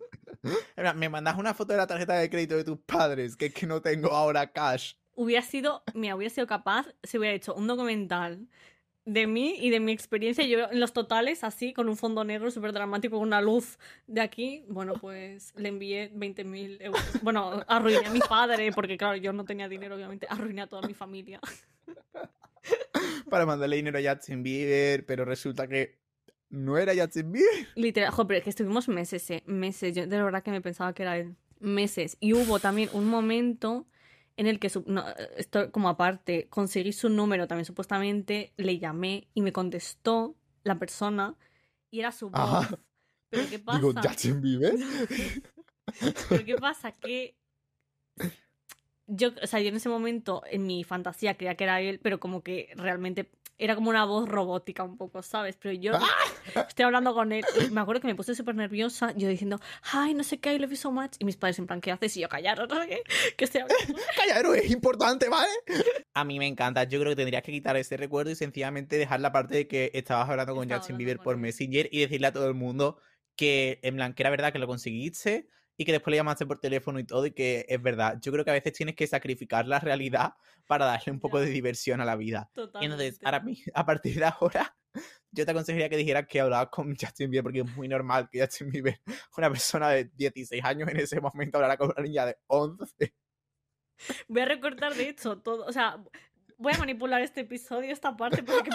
Me mandas una foto de la tarjeta de crédito de tus padres, que es que no tengo ahora cash. Hubiera sido, me hubiera sido capaz si hubiera hecho un documental de mí y de mi experiencia. Yo en los totales, así, con un fondo negro súper dramático, con una luz de aquí, bueno, pues le envié 20.000 euros. Bueno, arruiné a mi padre, porque claro, yo no tenía dinero, obviamente. Arruiné a toda mi familia. Para mandarle dinero a Justin Bieber, pero resulta que no era Justin Bieber. Literal, joder, que estuvimos meses, eh, meses. Yo de verdad que me pensaba que era él. Meses. Y hubo también un momento en el que, no, esto como aparte, conseguí su número también supuestamente, le llamé y me contestó la persona y era su voz. Pero ¿qué pasa? Digo, Justin Bieber. Pero ¿qué pasa? Que yo, o sea, yo en ese momento, en mi fantasía, creía que era él, pero como que realmente era como una voz robótica un poco, ¿sabes? Pero yo ¡Ah! estoy hablando con él y me acuerdo que me puse súper nerviosa, yo diciendo, ay, no sé qué, I love you so much. Y mis padres en plan, ¿qué haces? Y yo, callaros, ¿no? ¿Qué, ¿Qué estoy hablando? callaros, es importante, ¿vale? A mí me encanta, yo creo que tendrías que quitar ese recuerdo y sencillamente dejar la parte de que estabas hablando con Justin Bieber por Messenger y decirle a todo el mundo que, en plan, que era verdad que lo conseguiste, y que después le llamaste por teléfono y todo y que es verdad. Yo creo que a veces tienes que sacrificar la realidad para darle un poco de diversión a la vida. Y entonces, ahora, a partir de ahora, yo te aconsejaría que dijeras que hablabas con Justin Bieber porque es muy normal que Justin Bieber, una persona de 16 años en ese momento, hablara con una niña de 11. Voy a recortar, de hecho, todo. O sea, voy a manipular este episodio, esta parte, porque...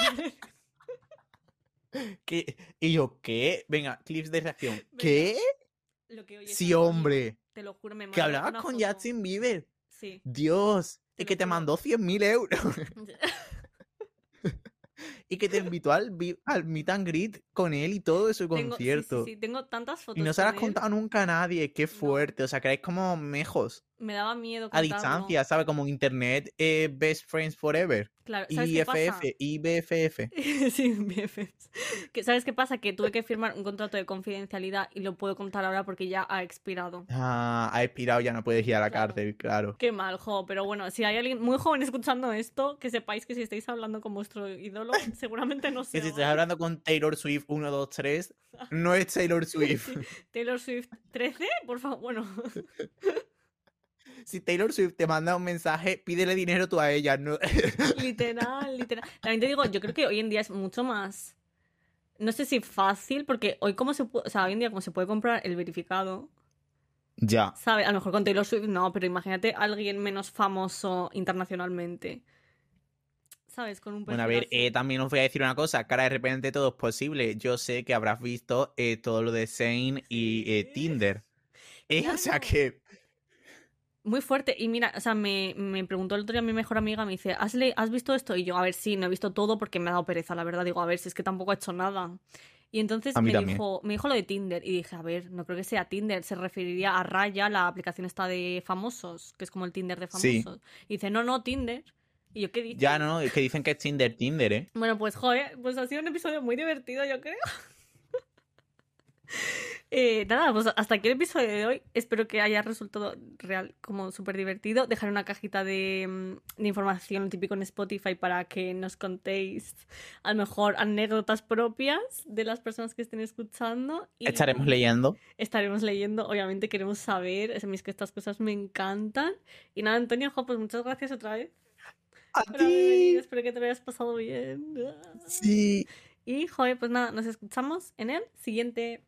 ¿Qué? ¿Y yo qué? Venga, clips de reacción. ¿Qué? Sí, hombre. Te lo juro, me Que hablabas con Justin Bieber. Sí. Dios. y que te mandó 100.000 euros. y que te invitó al, al meet and greet con él y todo ese concierto. Sí, sí, tengo tantas fotos. Y no se las has contado nunca a nadie. Qué fuerte. O sea, que como mejos. Me daba miedo. A distancia, ¿sabes? Como internet, eh, best friends forever. Claro, ¿sabes IFF, IBFF. sí, BFF. ¿Sabes qué pasa? Que tuve que firmar un contrato de confidencialidad y lo puedo contar ahora porque ya ha expirado. Ah, ha expirado, ya no puedes ir a la cárcel, claro. Qué mal, jo. Pero bueno, si hay alguien muy joven escuchando esto, que sepáis que si estáis hablando con vuestro ídolo, seguramente no sé. Que si estáis hablando con Taylor Swift 1, 2, 3, no es Taylor Swift. Taylor Swift 13, por favor, bueno. Si Taylor Swift te manda un mensaje, pídele dinero tú a ella. No... literal, literal. También te digo, yo creo que hoy en día es mucho más. No sé si fácil, porque hoy como se puede, o sea, hoy en día como se puede comprar el verificado. Ya. ¿Sabe? A lo mejor con Taylor Swift no, pero imagínate a alguien menos famoso internacionalmente. ¿Sabes? Con un Bueno, a ver, eh, también os voy a decir una cosa, cara de repente todo es posible. Yo sé que habrás visto eh, todo lo de Zane y eh, Tinder. O sea que muy fuerte. Y mira, o sea, me, me, preguntó el otro día mi mejor amiga, me dice, ¿Has, ¿has visto esto? Y yo, a ver, sí, no he visto todo porque me ha dado pereza, la verdad. Digo, a ver, si es que tampoco he hecho nada. Y entonces me dijo, me dijo lo de Tinder y dije, a ver, no creo que sea Tinder, se referiría a Raya, la aplicación esta de famosos, que es como el Tinder de famosos. Y dice, no, no, Tinder. Y yo, ¿qué dices? Ya, no, es que dicen que es Tinder, Tinder, ¿eh? Bueno, pues, joder, pues ha sido un episodio muy divertido, yo creo. Eh, nada, pues hasta aquí el episodio de hoy. Espero que haya resultado real, como súper divertido. Dejar una cajita de, mm, de, información típico en Spotify para que nos contéis a lo mejor anécdotas propias de las personas que estén escuchando. estaremos leyendo. Estaremos leyendo, obviamente queremos saber. Es que estas cosas me encantan. Y nada, Antonio, pues muchas gracias otra vez. A ti. Espero que te hayas pasado bien. Sí. Y, joder, pues nada, nos escuchamos en el siguiente